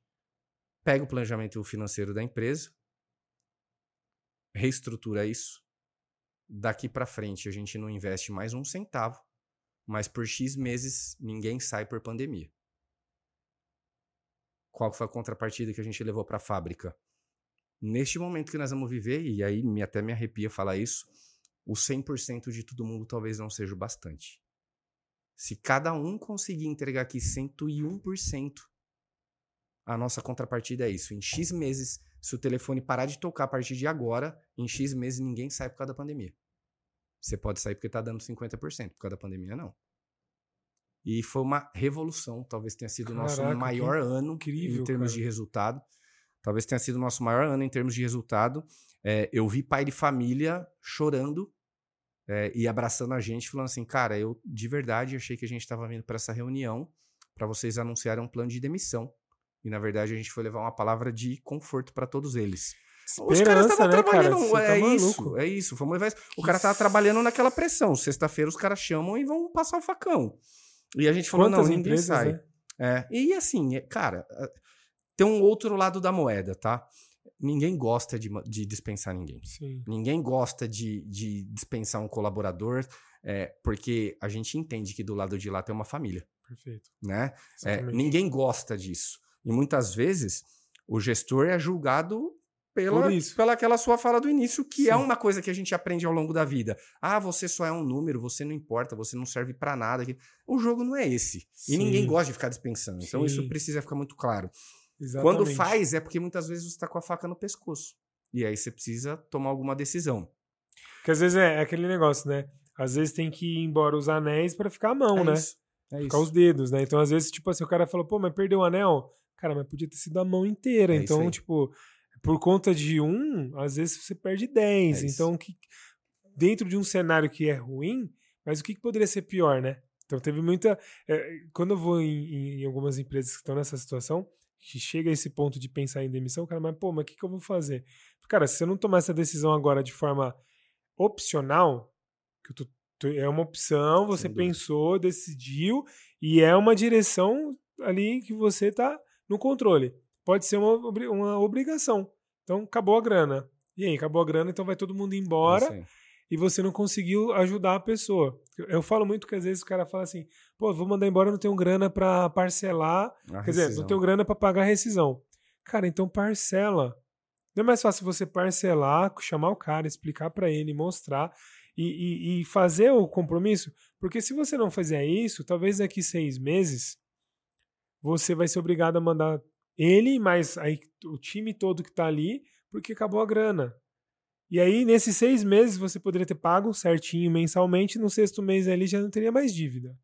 pega o planejamento financeiro da empresa, reestrutura isso. Daqui para frente a gente não investe mais um centavo, mas por X meses ninguém sai por pandemia. Qual foi a contrapartida que a gente levou para a fábrica? Neste momento que nós vamos viver, e aí até me arrepia falar isso, o 100% de todo mundo talvez não seja o bastante. Se cada um conseguir entregar aqui 101%, a nossa contrapartida é isso. Em X meses, se o telefone parar de tocar a partir de agora, em X meses ninguém sai por causa da pandemia. Você pode sair porque está dando 50%, por causa da pandemia, não. E foi uma revolução. Talvez tenha sido o nosso maior ano incrível, em termos cara. de resultado. Talvez tenha sido o nosso maior ano em termos de resultado. É, eu vi pai de família chorando é, e abraçando a gente, falando assim: cara, eu de verdade achei que a gente estava vindo para essa reunião para vocês anunciarem um plano de demissão. E na verdade a gente foi levar uma palavra de conforto para todos eles. Esperança, Os caras estavam né, trabalhando. Cara? é tá isso, é isso. Vamos levar isso. O cara tava trabalhando naquela pressão. Sexta-feira os caras chamam e vão passar o facão. E a gente falou: Quantas não, ninguém sai. Né? É. E assim, é, cara, tem um outro lado da moeda, tá? Ninguém gosta de, de dispensar ninguém. Sim. Ninguém gosta de, de dispensar um colaborador, é, porque a gente entende que do lado de lá tem uma família. Perfeito. Né? É, ninguém gosta disso. E muitas vezes o gestor é julgado pela, pela aquela sua fala do início, que é Sim. é uma coisa que a gente aprende ao longo da vida. Ah, você só é um número, você não importa, você não serve para nada. O jogo não é esse. Sim. E ninguém gosta de ficar dispensando. Então Sim. isso precisa ficar muito claro. Exatamente. Quando faz, é porque muitas vezes você está com a faca no pescoço. E aí você precisa tomar alguma decisão. Porque às vezes é, é aquele negócio, né? Às vezes tem que ir embora os anéis para ficar a mão, é né? Isso. É ficar isso. os dedos, né? Então, às vezes, tipo assim, o cara falou, pô, mas perdeu o anel? Cara, mas podia ter sido a mão inteira. É então, tipo, por conta de um, às vezes você perde 10. É então, que, dentro de um cenário que é ruim, mas o que, que poderia ser pior, né? Então, teve muita. É, quando eu vou em, em, algumas empresas que estão nessa situação, que chega a esse ponto de pensar em demissão, cara, mas pô, mas o que, que eu vou fazer? Cara, se você não tomar essa decisão agora de forma opcional, é uma opção, você pensou, decidiu, e é uma direção ali que você está no controle. Pode ser uma, uma obrigação. Então, acabou a grana. E aí, acabou a grana, então vai todo mundo embora e você não conseguiu ajudar a pessoa. Eu falo muito que às vezes o cara fala assim: pô, vou mandar embora, não tenho grana para parcelar. A quer rescisão. dizer, não tenho grana para pagar a rescisão. Cara, então parcela. Não é mais fácil você parcelar, chamar o cara, explicar para ele, mostrar e, e, e, fazer o compromisso? Porque se você não fizer isso, talvez daqui seis meses você vai ser obrigado a mandar ele, mais aí, o time todo que está ali, porque acabou a grana. E aí, nesses seis meses, você poderia ter pago certinho mensalmente, no sexto mês ali já não teria mais dívida.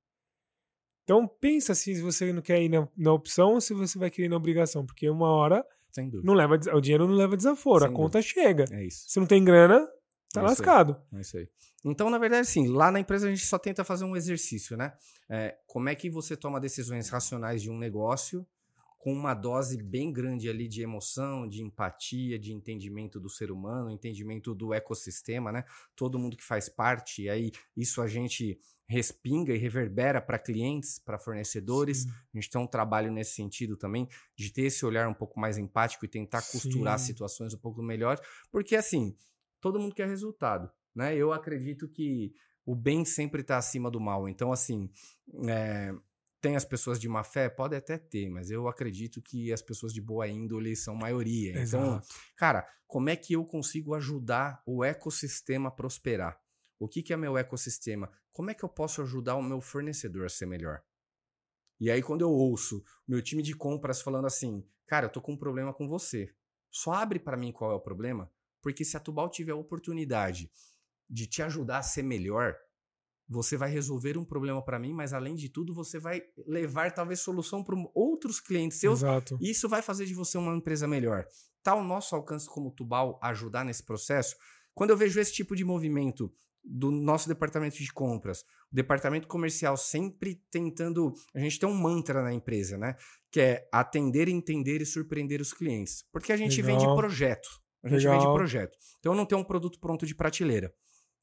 Então, pensa se você não quer ir na, na opção ou se você vai querer ir na obrigação, porque uma hora não leva, o dinheiro não leva desaforo, Sem a conta dúvida. chega. É isso. Se não tem grana, tá é lascado. É isso aí. Então, na verdade, sim, lá na empresa a gente só tenta fazer um exercício, né? É, como é que você toma decisões racionais de um negócio com uma dose bem grande ali de emoção, de empatia, de entendimento do ser humano, entendimento do ecossistema, né? Todo mundo que faz parte, e aí isso a gente respinga e reverbera para clientes, para fornecedores. Sim. A gente tem um trabalho nesse sentido também, de ter esse olhar um pouco mais empático e tentar costurar Sim. situações um pouco melhor, porque assim, todo mundo quer resultado, né? Eu acredito que o bem sempre está acima do mal. Então, assim, é, tem as pessoas de má fé? Pode até ter, mas eu acredito que as pessoas de boa índole são maioria. Então, Exato. Então, cara, como é que eu consigo ajudar o ecossistema a prosperar? O que, que é meu ecossistema? Como é que eu posso ajudar o meu fornecedor a ser melhor? E aí, quando eu ouço meu time de compras falando assim, cara, eu tô com um problema com você. Só abre para mim qual é o problema, porque se a Tubal tiver a oportunidade de te ajudar a ser melhor, você vai resolver um problema para mim, mas além de tudo, você vai levar talvez solução para outros clientes seus. Exato. E isso vai fazer de você uma empresa melhor. Tá ao nosso alcance como Tubal ajudar nesse processo? Quando eu vejo esse tipo de movimento do nosso departamento de compras, o departamento comercial sempre tentando, a gente tem um mantra na empresa, né, que é atender, entender e surpreender os clientes, porque a gente Legal. vende projeto. A gente Legal. vende projeto. Então eu não tenho um produto pronto de prateleira.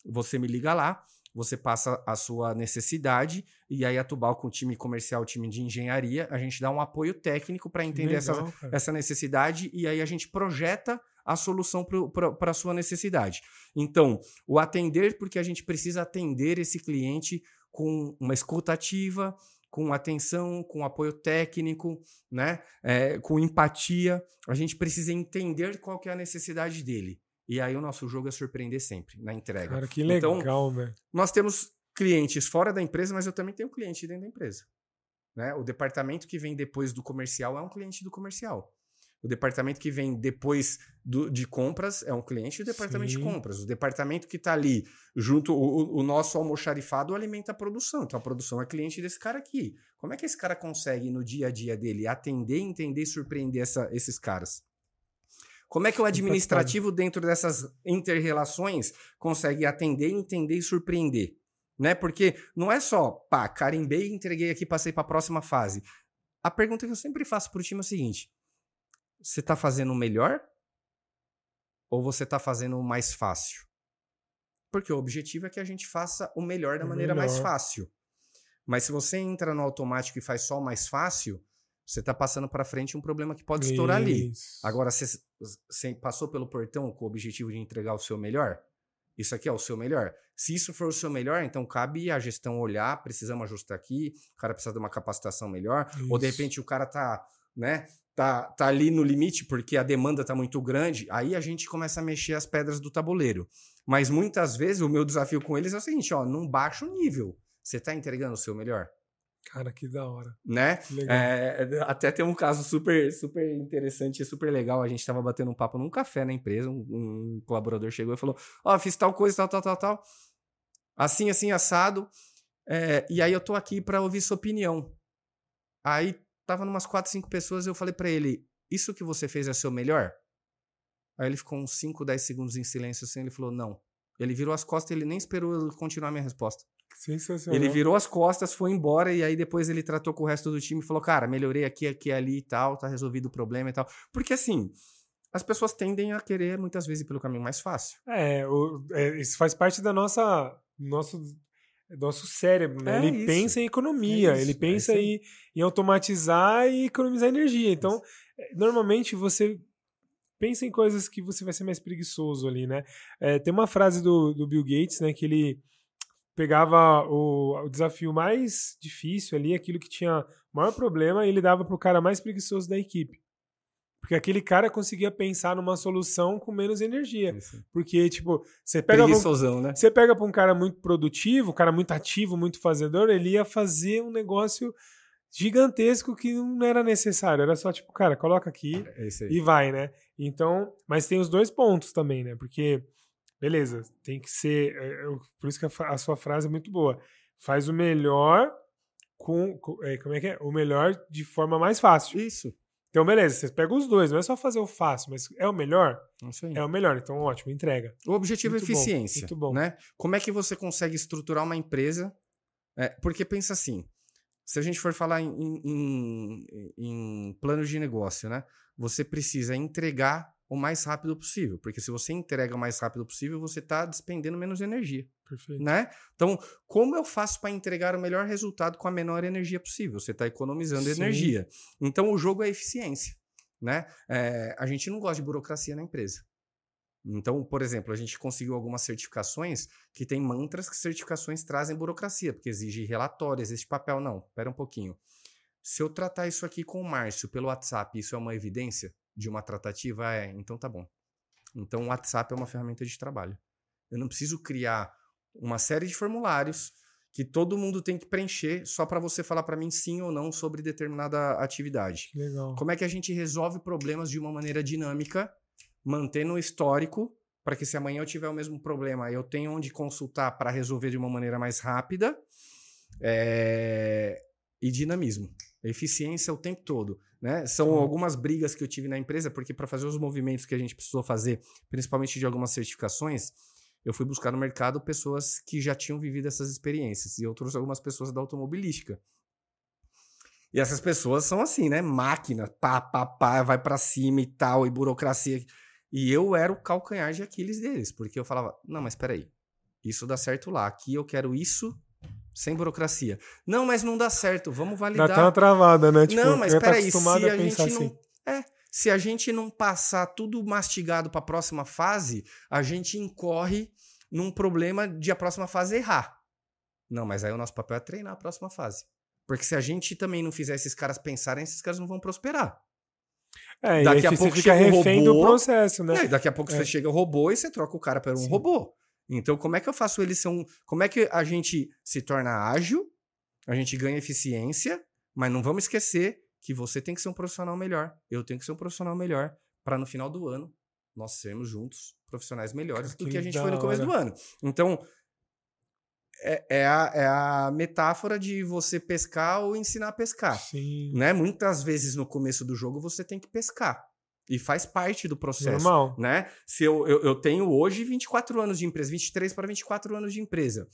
Você me liga lá, você passa a sua necessidade e aí a Tubal com o time comercial, time de engenharia, a gente dá um apoio técnico para entender legal, essa, essa necessidade e aí a gente projeta a solução para a sua necessidade. Então, o atender, porque a gente precisa atender esse cliente com uma escutativa, com atenção, com apoio técnico, né? É, com empatia. A gente precisa entender qual que é a necessidade dele. E aí o nosso jogo é surpreender sempre na entrega. Cara, que legal, então, velho. Nós temos clientes fora da empresa, mas eu também tenho cliente dentro da empresa. Né? O departamento que vem depois do comercial é um cliente do comercial. O departamento que vem depois do, de compras é um cliente do departamento Sim. de compras. O departamento que está ali junto, o, o, nosso almoxarifado alimenta a produção. Então a produção é cliente desse cara aqui. Como é que esse cara consegue, no dia a dia dele, atender, entender e surpreender essa, esses caras? Como é que o administrativo, dentro dessas interrelações, consegue atender, entender e surpreender? Né? Porque não é só, pá, carimbei, entreguei aqui, passei para a próxima fase. A pergunta que eu sempre faço para o time é o seguinte: você está fazendo o melhor ou você está fazendo o mais fácil? Porque o objetivo é que a gente faça o melhor da o maneira melhor. mais fácil. Mas se você entra no automático e faz só o mais fácil, você está passando para frente um problema que pode estourar Isso. ali. Agora, você, você passou pelo portão com o objetivo de entregar o seu melhor? Isso aqui é o seu melhor? Se isso for o seu melhor, então cabe a gestão olhar, precisamos ajustar aqui, o cara precisa de uma capacitação melhor, isso. ou de repente o cara tá, né, tá, tá ali no limite porque a demanda tá muito grande, aí a gente começa a mexer as pedras do tabuleiro. Mas muitas vezes o meu desafio com eles é o seguinte, ó, num baixo nível, você tá entregando o seu melhor? Cara, que da hora. Né? É, até tem um caso super, super interessante e super legal. A gente tava batendo um papo num café na empresa. Um, um colaborador chegou e falou: Ó, oh, fiz tal coisa, tal, tal, tal, tal. Assim, assim, assado. É, e aí eu tô aqui para ouvir sua opinião. Aí tava umas quatro, cinco pessoas. Eu falei para ele: Isso que você fez é seu melhor? Aí ele ficou uns 5, 10 segundos em silêncio assim. Ele falou: Não. Ele virou as costas e ele nem esperou eu continuar a minha resposta. Sensacional. Ele virou as costas, foi embora e aí depois ele tratou com o resto do time e falou: Cara, melhorei aqui, aqui, ali e tal, tá resolvido o problema e tal. Porque assim, as pessoas tendem a querer muitas vezes ir pelo caminho mais fácil. É, o, é, isso faz parte da nossa nosso nosso cérebro, né? É ele isso. pensa em economia, é ele pensa é em, em automatizar e economizar energia. Então, é, normalmente você pensa em coisas que você vai ser mais preguiçoso ali, né? É, tem uma frase do, do Bill Gates, né, que ele pegava o, o, desafio mais difícil ali, aquilo que tinha maior problema, e ele dava para o cara mais preguiçoso da equipe. Porque aquele cara conseguia pensar numa solução com menos energia. Isso. Porque, tipo, você pega. Um, né? Você pega pra um cara muito produtivo, um cara muito ativo, muito fazedor, ele ia fazer um negócio gigantesco que não era necessário. Era só, tipo, cara, coloca aqui é e vai, né? Então, mas tem os dois pontos também, né? Porque, beleza, tem que ser. É, por isso que a, a sua frase é muito boa. Faz o melhor com. com é, como é que é? O melhor de forma mais fácil. Isso. Então, beleza, você pega os dois, não é só fazer o fácil, mas é o melhor? É o melhor, então ótimo, entrega. O objetivo é muito é eficiência. Bom, muito bom. Né? Como é que você consegue estruturar uma empresa? É, porque pensa assim: se a gente for falar em, em, em planos de negócio, né? Você precisa entregar o mais rápido possível. Porque se você entrega o mais rápido possível, você está despendendo menos energia. Perfeito. Né? Então, como eu faço para entregar o melhor resultado com a menor energia possível? Você está economizando Sim. energia. Então, o jogo é eficiência. Né? É, a gente não gosta de burocracia na empresa. Então, por exemplo, a gente conseguiu algumas certificações que tem mantras que certificações trazem burocracia, porque exige relatório, existe papel. Não, espera um pouquinho. Se eu tratar isso aqui com o Márcio pelo WhatsApp, isso é uma evidência? De uma tratativa é, então tá bom. Então o WhatsApp é uma ferramenta de trabalho. Eu não preciso criar uma série de formulários que todo mundo tem que preencher só para você falar para mim sim ou não sobre determinada atividade. Legal. Como é que a gente resolve problemas de uma maneira dinâmica, mantendo o histórico, para que se amanhã eu tiver o mesmo problema, eu tenho onde consultar para resolver de uma maneira mais rápida é... e dinamismo. Eficiência o tempo todo. Né? São algumas brigas que eu tive na empresa, porque para fazer os movimentos que a gente precisou fazer, principalmente de algumas certificações, eu fui buscar no mercado pessoas que já tinham vivido essas experiências. E eu trouxe algumas pessoas da automobilística. E essas pessoas são assim, né? Máquina, pá, pá, pá, vai para cima e tal, e burocracia. E eu era o calcanhar de Aquiles deles, porque eu falava: não, mas peraí, isso dá certo lá, aqui eu quero isso sem burocracia. Não, mas não dá certo, vamos validar. Dá até uma travada, né? Tipo, não, mas tá peraí, tá se a, a gente assim. não. É, se a gente não passar tudo mastigado para a próxima fase, a gente incorre num problema de a próxima fase errar. Não, mas aí o nosso papel é treinar a próxima fase. Porque se a gente também não fizer esses caras pensarem, esses caras não vão prosperar. É, daqui a pouco fica refém robô, do processo, né? É, daqui a pouco é. você chega o robô e você troca o cara por um Sim. robô. Então, como é que eu faço eles um. Como é que a gente se torna ágil, a gente ganha eficiência, mas não vamos esquecer que você tem que ser um profissional melhor. Eu tenho que ser um profissional melhor para no final do ano nós sermos juntos profissionais melhores que do que a gente foi no começo do ano. Então, é, é, a, é a metáfora de você pescar ou ensinar a pescar. Sim. Né? Muitas vezes no começo do jogo você tem que pescar. E faz parte do processo. Normal. Né? Se eu, eu, eu tenho hoje 24 anos de empresa, 23 para 24 anos de empresa.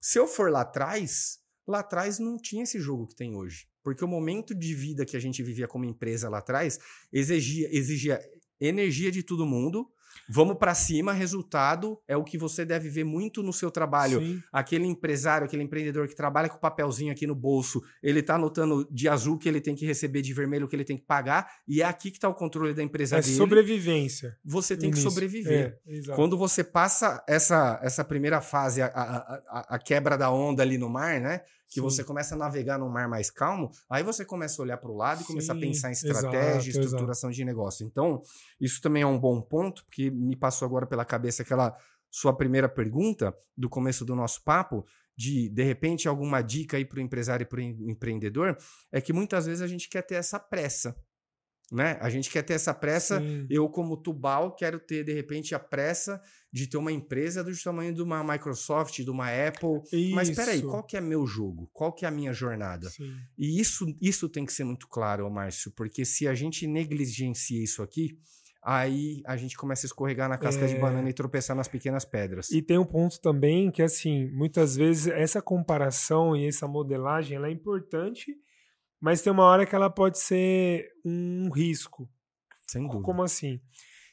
Se eu for lá atrás, lá atrás não tinha esse jogo que tem hoje. Porque o momento de vida que a gente vivia como empresa lá atrás exigia, exigia energia de todo mundo, Vamos para cima, resultado é o que você deve ver muito no seu trabalho. Sim. Aquele empresário, aquele empreendedor que trabalha com o papelzinho aqui no bolso, ele tá anotando de azul que ele tem que receber, de vermelho que ele tem que pagar, e é aqui que está o controle da empresa é dele. sobrevivência. Você tem que sobreviver. É, Quando você passa essa, essa primeira fase, a, a, a, a quebra da onda ali no mar, né? Que Sim. você começa a navegar num mar mais calmo, aí você começa a olhar para o lado e Sim, começar a pensar em estratégia, exato, estruturação exato. de negócio. Então, isso também é um bom ponto, porque me passou agora pela cabeça aquela sua primeira pergunta do começo do nosso papo, de de repente alguma dica aí para o empresário e para o empreendedor, é que muitas vezes a gente quer ter essa pressa. Né? A gente quer ter essa pressa. Sim. Eu, como Tubal, quero ter, de repente, a pressa de ter uma empresa do tamanho de uma Microsoft, de uma Apple. Isso. Mas peraí, qual que é meu jogo? Qual que é a minha jornada? Sim. E isso, isso tem que ser muito claro, Márcio, porque se a gente negligencia isso aqui, aí a gente começa a escorregar na casca é... de banana e tropeçar nas pequenas pedras. E tem um ponto também que, assim, muitas vezes essa comparação e essa modelagem ela é importante mas tem uma hora que ela pode ser um risco. Sem dúvida. Como assim?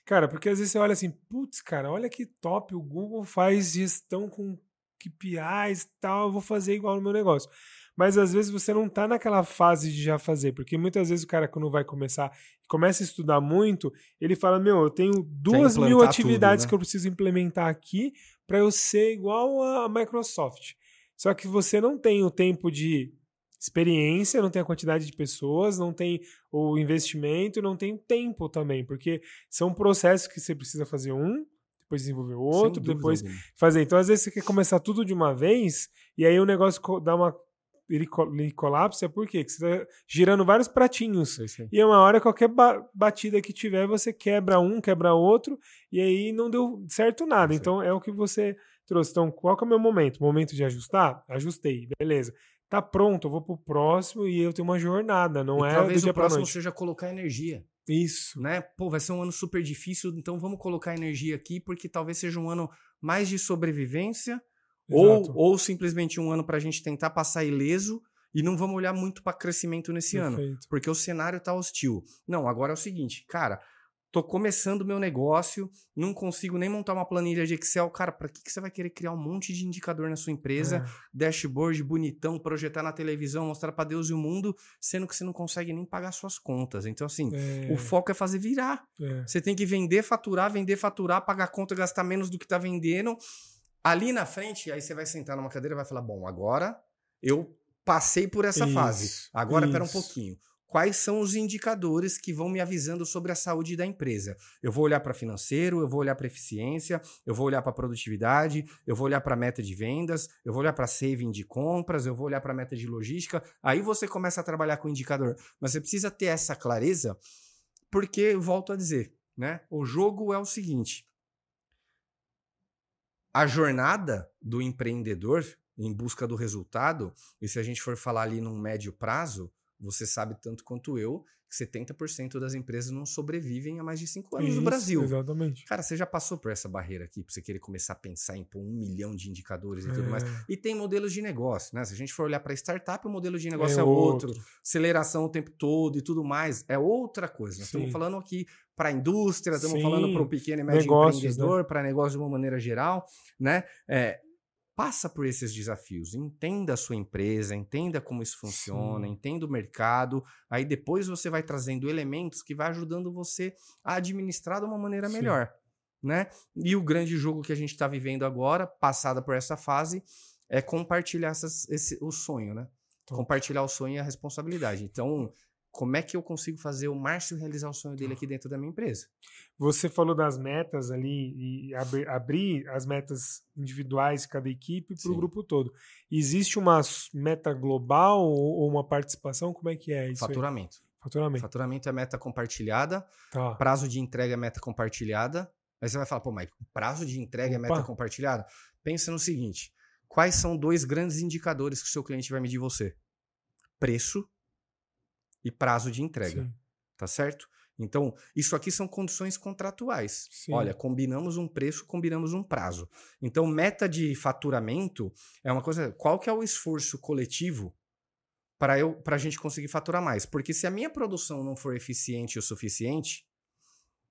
Cara, porque às vezes você olha assim, putz, cara, olha que top, o Google faz gestão com KPIs e tal, eu vou fazer igual no meu negócio. Mas às vezes você não está naquela fase de já fazer, porque muitas vezes o cara, quando vai começar, começa a estudar muito, ele fala: Meu, eu tenho duas mil atividades tudo, né? que eu preciso implementar aqui para eu ser igual a Microsoft. Só que você não tem o tempo de experiência, não tem a quantidade de pessoas, não tem o investimento, não tem tempo também, porque são processos que você precisa fazer um, depois desenvolver outro, depois alguma. fazer. Então, às vezes, você quer começar tudo de uma vez, e aí o negócio dá uma. Ele, ele colapsa, por quê? Porque você está girando vários pratinhos. E é uma hora, qualquer ba batida que tiver, você quebra um, quebra outro, e aí não deu certo nada. Então, é o que você trouxe. Então, qual que é o meu momento? Momento de ajustar? Ajustei, beleza tá pronto, eu vou pro próximo e eu tenho uma jornada, não e é talvez do dia o próximo seja colocar energia. Isso. Né? Pô, vai ser um ano super difícil, então vamos colocar energia aqui, porque talvez seja um ano mais de sobrevivência, ou, ou simplesmente um ano para a gente tentar passar ileso e não vamos olhar muito para crescimento nesse Perfeito. ano, porque o cenário tá hostil. Não, agora é o seguinte, cara, tô começando meu negócio, não consigo nem montar uma planilha de Excel. Cara, para que, que você vai querer criar um monte de indicador na sua empresa, é. dashboard bonitão, projetar na televisão, mostrar para Deus e o mundo, sendo que você não consegue nem pagar suas contas. Então, assim, é. o foco é fazer virar. É. Você tem que vender, faturar, vender, faturar, pagar conta, gastar menos do que tá vendendo. Ali na frente, aí você vai sentar numa cadeira e vai falar: bom, agora eu passei por essa isso, fase. Agora, isso. pera um pouquinho quais são os indicadores que vão me avisando sobre a saúde da empresa. Eu vou olhar para financeiro, eu vou olhar para eficiência, eu vou olhar para produtividade, eu vou olhar para meta de vendas, eu vou olhar para saving de compras, eu vou olhar para meta de logística. Aí você começa a trabalhar com indicador. Mas você precisa ter essa clareza, porque volto a dizer, né? O jogo é o seguinte: a jornada do empreendedor em busca do resultado, e se a gente for falar ali num médio prazo, você sabe tanto quanto eu que 70% das empresas não sobrevivem há mais de 5 anos Isso, no Brasil. Exatamente. Cara, você já passou por essa barreira aqui, para você querer começar a pensar em pôr um milhão de indicadores e é. tudo mais. É. E tem modelos de negócio, né? Se a gente for olhar para startup, o modelo de negócio é, é outro. outro. Aceleração o tempo todo e tudo mais. É outra coisa. Nós estamos falando aqui para a indústria, estamos Sim. falando para o pequeno e médio Negócios, empreendedor, né? para negócio de uma maneira geral, né? É, passa por esses desafios, entenda a sua empresa, entenda como isso funciona, Sim. entenda o mercado, aí depois você vai trazendo elementos que vai ajudando você a administrar de uma maneira Sim. melhor, né? E o grande jogo que a gente está vivendo agora, passada por essa fase, é compartilhar essas, esse, o sonho, né? Top. Compartilhar o sonho e a responsabilidade. Então, como é que eu consigo fazer o Márcio realizar o sonho dele aqui dentro da minha empresa? Você falou das metas ali e abrir, abrir as metas individuais de cada equipe para o grupo todo. Existe uma meta global ou uma participação? Como é que é isso? Faturamento. Aí? Faturamento. Faturamento é meta compartilhada. Tá. Prazo de entrega é meta compartilhada. Aí você vai falar, pô, mas prazo de entrega Opa. é meta compartilhada? Pensa no seguinte: quais são dois grandes indicadores que o seu cliente vai medir você? Preço e prazo de entrega. Sim. Tá certo? Então, isso aqui são condições contratuais. Sim. Olha, combinamos um preço, combinamos um prazo. Então, meta de faturamento é uma coisa. Qual que é o esforço coletivo para eu para a gente conseguir faturar mais? Porque se a minha produção não for eficiente o suficiente,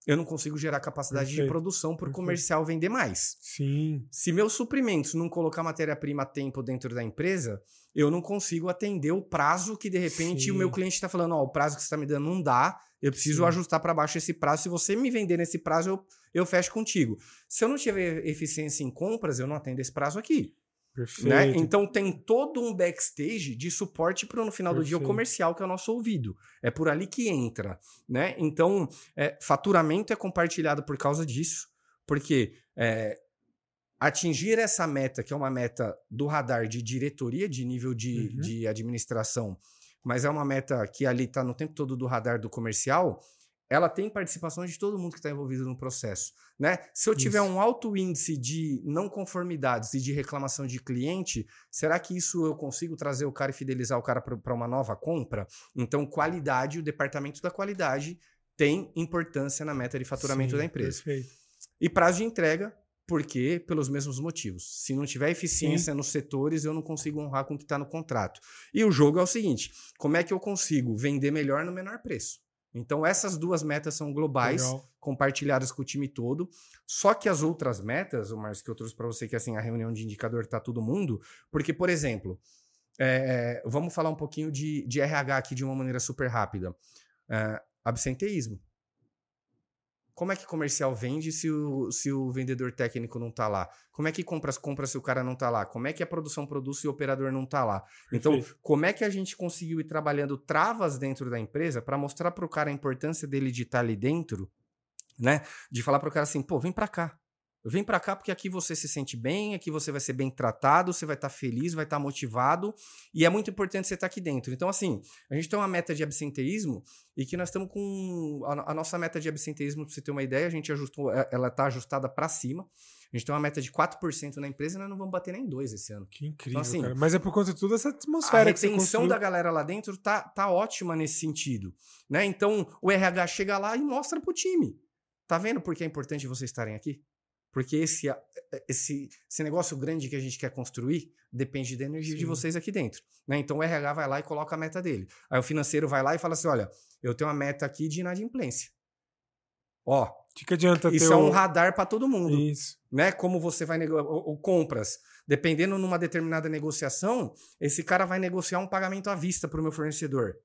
eu não consigo gerar capacidade Perfeito. de produção para o comercial vender mais. Sim. Se meus suprimentos não colocar matéria-prima a tempo dentro da empresa, eu não consigo atender o prazo que de repente Sim. o meu cliente está falando, ó, oh, o prazo que você está me dando não dá, eu preciso Sim. ajustar para baixo esse prazo. Se você me vender nesse prazo, eu, eu fecho contigo. Se eu não tiver eficiência em compras, eu não atendo esse prazo aqui. Né? Perfeito. Né? Então tem todo um backstage de suporte para no final Perfeito. do dia o comercial, que é o nosso ouvido. É por ali que entra. Né? Então, é, faturamento é compartilhado por causa disso, porque é, atingir essa meta, que é uma meta do radar de diretoria, de nível de, uhum. de administração, mas é uma meta que ali está no tempo todo do radar do comercial, ela tem participação de todo mundo que está envolvido no processo. Né? Se eu tiver isso. um alto índice de não conformidades e de reclamação de cliente, será que isso eu consigo trazer o cara e fidelizar o cara para uma nova compra? Então, qualidade, o departamento da qualidade tem importância na meta de faturamento Sim, da empresa. Perfeito. E prazo de entrega, porque pelos mesmos motivos. Se não tiver eficiência Sim. nos setores, eu não consigo honrar com o que está no contrato. E o jogo é o seguinte: como é que eu consigo vender melhor no menor preço? Então, essas duas metas são globais, Legal. compartilhadas com o time todo. Só que as outras metas, o Márcio, que eu trouxe para você, que assim, a reunião de indicador tá todo mundo, porque, por exemplo, é, vamos falar um pouquinho de, de RH aqui de uma maneira super rápida. É, absenteísmo. Como é que comercial vende se o, se o vendedor técnico não está lá? Como é que compra compra se o cara não está lá? Como é que a produção produz se o operador não está lá? Então, Perfeito. Então, como é que a gente conseguiu ir trabalhando travas dentro da empresa para mostrar para o cara a importância dele de estar tá ali dentro, né? De falar para o cara assim, pô, vem para cá. Vem para cá porque aqui você se sente bem, aqui você vai ser bem tratado, você vai estar tá feliz, vai estar tá motivado e é muito importante você estar tá aqui dentro. Então, assim, a gente tem uma meta de absenteísmo e que nós estamos com. A, a nossa meta de absenteísmo, para você ter uma ideia, a gente ajustou, é, ela está ajustada para cima. A gente tem uma meta de 4% na empresa e nós não vamos bater nem 2% esse ano. Que incrível, então, assim, cara. Mas é por conta de toda essa atmosfera a retenção da galera lá dentro tá, tá ótima nesse sentido. Né? Então, o RH chega lá e mostra pro time. Tá vendo por que é importante vocês estarem aqui? Porque esse, esse, esse negócio grande que a gente quer construir depende da energia Sim. de vocês aqui dentro. Né? Então o RH vai lá e coloca a meta dele. Aí o financeiro vai lá e fala assim: olha, eu tenho uma meta aqui de inadimplência. Ó, que, que adianta isso ter é um radar para todo mundo. Isso. Né? Como você vai negociar, ou, compras. Dependendo numa determinada negociação, esse cara vai negociar um pagamento à vista para o meu fornecedor.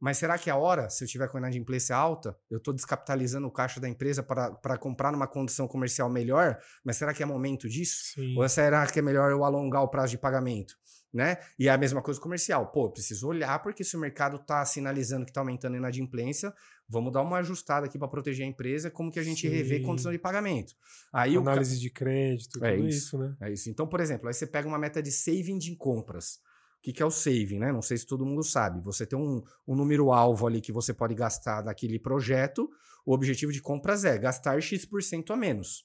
Mas será que é a hora, se eu tiver com a inadimplência alta, eu estou descapitalizando o caixa da empresa para comprar numa condição comercial melhor? Mas será que é momento disso? Sim. Ou será que é melhor eu alongar o prazo de pagamento? Né? E é a mesma coisa comercial. Pô, preciso olhar porque se o mercado está sinalizando que está aumentando a inadimplência, vamos dar uma ajustada aqui para proteger a empresa, como que a gente Sim. revê condição de pagamento. Aí Análise o... de crédito, é tudo isso, isso, né? É isso. Então, por exemplo, aí você pega uma meta de saving de compras. O que, que é o saving, né? Não sei se todo mundo sabe. Você tem um, um número alvo ali que você pode gastar naquele projeto. O objetivo de compras é gastar X% a menos.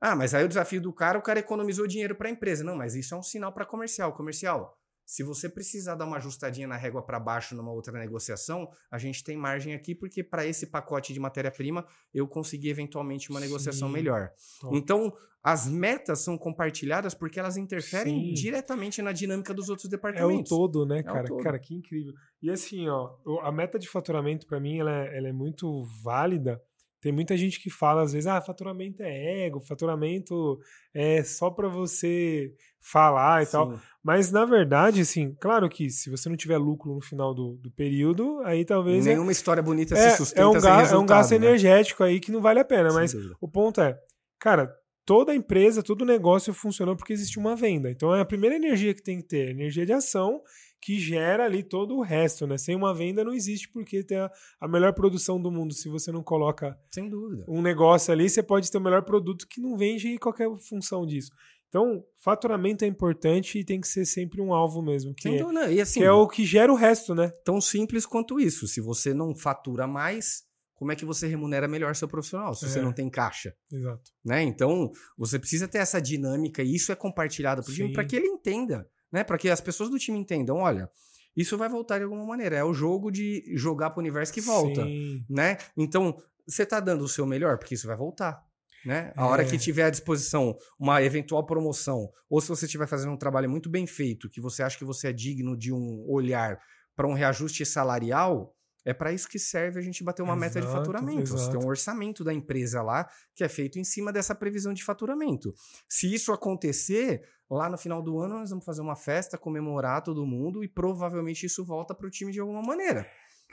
Ah, mas aí o desafio do cara, o cara economizou dinheiro para a empresa. Não, mas isso é um sinal para comercial. Comercial, se você precisar dar uma ajustadinha na régua para baixo numa outra negociação, a gente tem margem aqui, porque para esse pacote de matéria-prima eu consegui eventualmente uma Sim. negociação melhor. Top. Então, as metas são compartilhadas porque elas interferem Sim. diretamente na dinâmica dos outros departamentos. É o todo, né, cara? É todo. Cara, que incrível. E assim, ó, a meta de faturamento para mim ela é, ela é muito válida tem muita gente que fala às vezes, ah, faturamento é ego, faturamento é só para você falar e Sim. tal. Mas na verdade, assim, claro que se você não tiver lucro no final do, do período, aí talvez. É Nenhuma é, história bonita é, se sustenta. É um, ga, é um gasto né? energético aí que não vale a pena. Sem mas dúvida. o ponto é, cara, toda empresa, todo negócio funcionou porque existe uma venda. Então é a primeira energia que tem que ter, energia de ação que gera ali todo o resto, né? Sem uma venda não existe porque tem a, a, melhor produção do mundo. Se você não coloca Sem dúvida. um negócio ali, você pode ter o melhor produto que não vende qualquer função disso. Então, faturamento é importante e tem que ser sempre um alvo mesmo. Que, é. E assim, que é o que gera o resto, né? Tão simples quanto isso. Se você não fatura mais, como é que você remunera melhor seu profissional se é. você não tem caixa? Exato. Né? Então, você precisa ter essa dinâmica e isso é compartilhado para o time para que ele entenda né? Para que as pessoas do time entendam, olha, isso vai voltar de alguma maneira. É o jogo de jogar para o universo que volta, Sim. né? Então, você está dando o seu melhor porque isso vai voltar. Né? A é. hora que é. tiver à disposição uma eventual promoção, ou se você estiver fazendo um trabalho muito bem feito, que você acha que você é digno de um olhar para um reajuste salarial, é para isso que serve a gente bater uma exato, meta de faturamento. Exato. Você tem um orçamento da empresa lá que é feito em cima dessa previsão de faturamento. Se isso acontecer, lá no final do ano nós vamos fazer uma festa, comemorar todo mundo e provavelmente isso volta para o time de alguma maneira.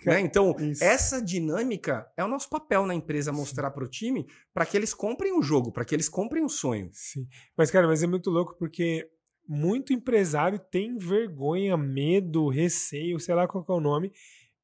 Né? Então, isso. essa dinâmica é o nosso papel na empresa mostrar para o time para que eles comprem o jogo, para que eles comprem o sonho. Sim. Mas, cara, mas é muito louco porque muito empresário tem vergonha, medo, receio, sei lá qual é o nome,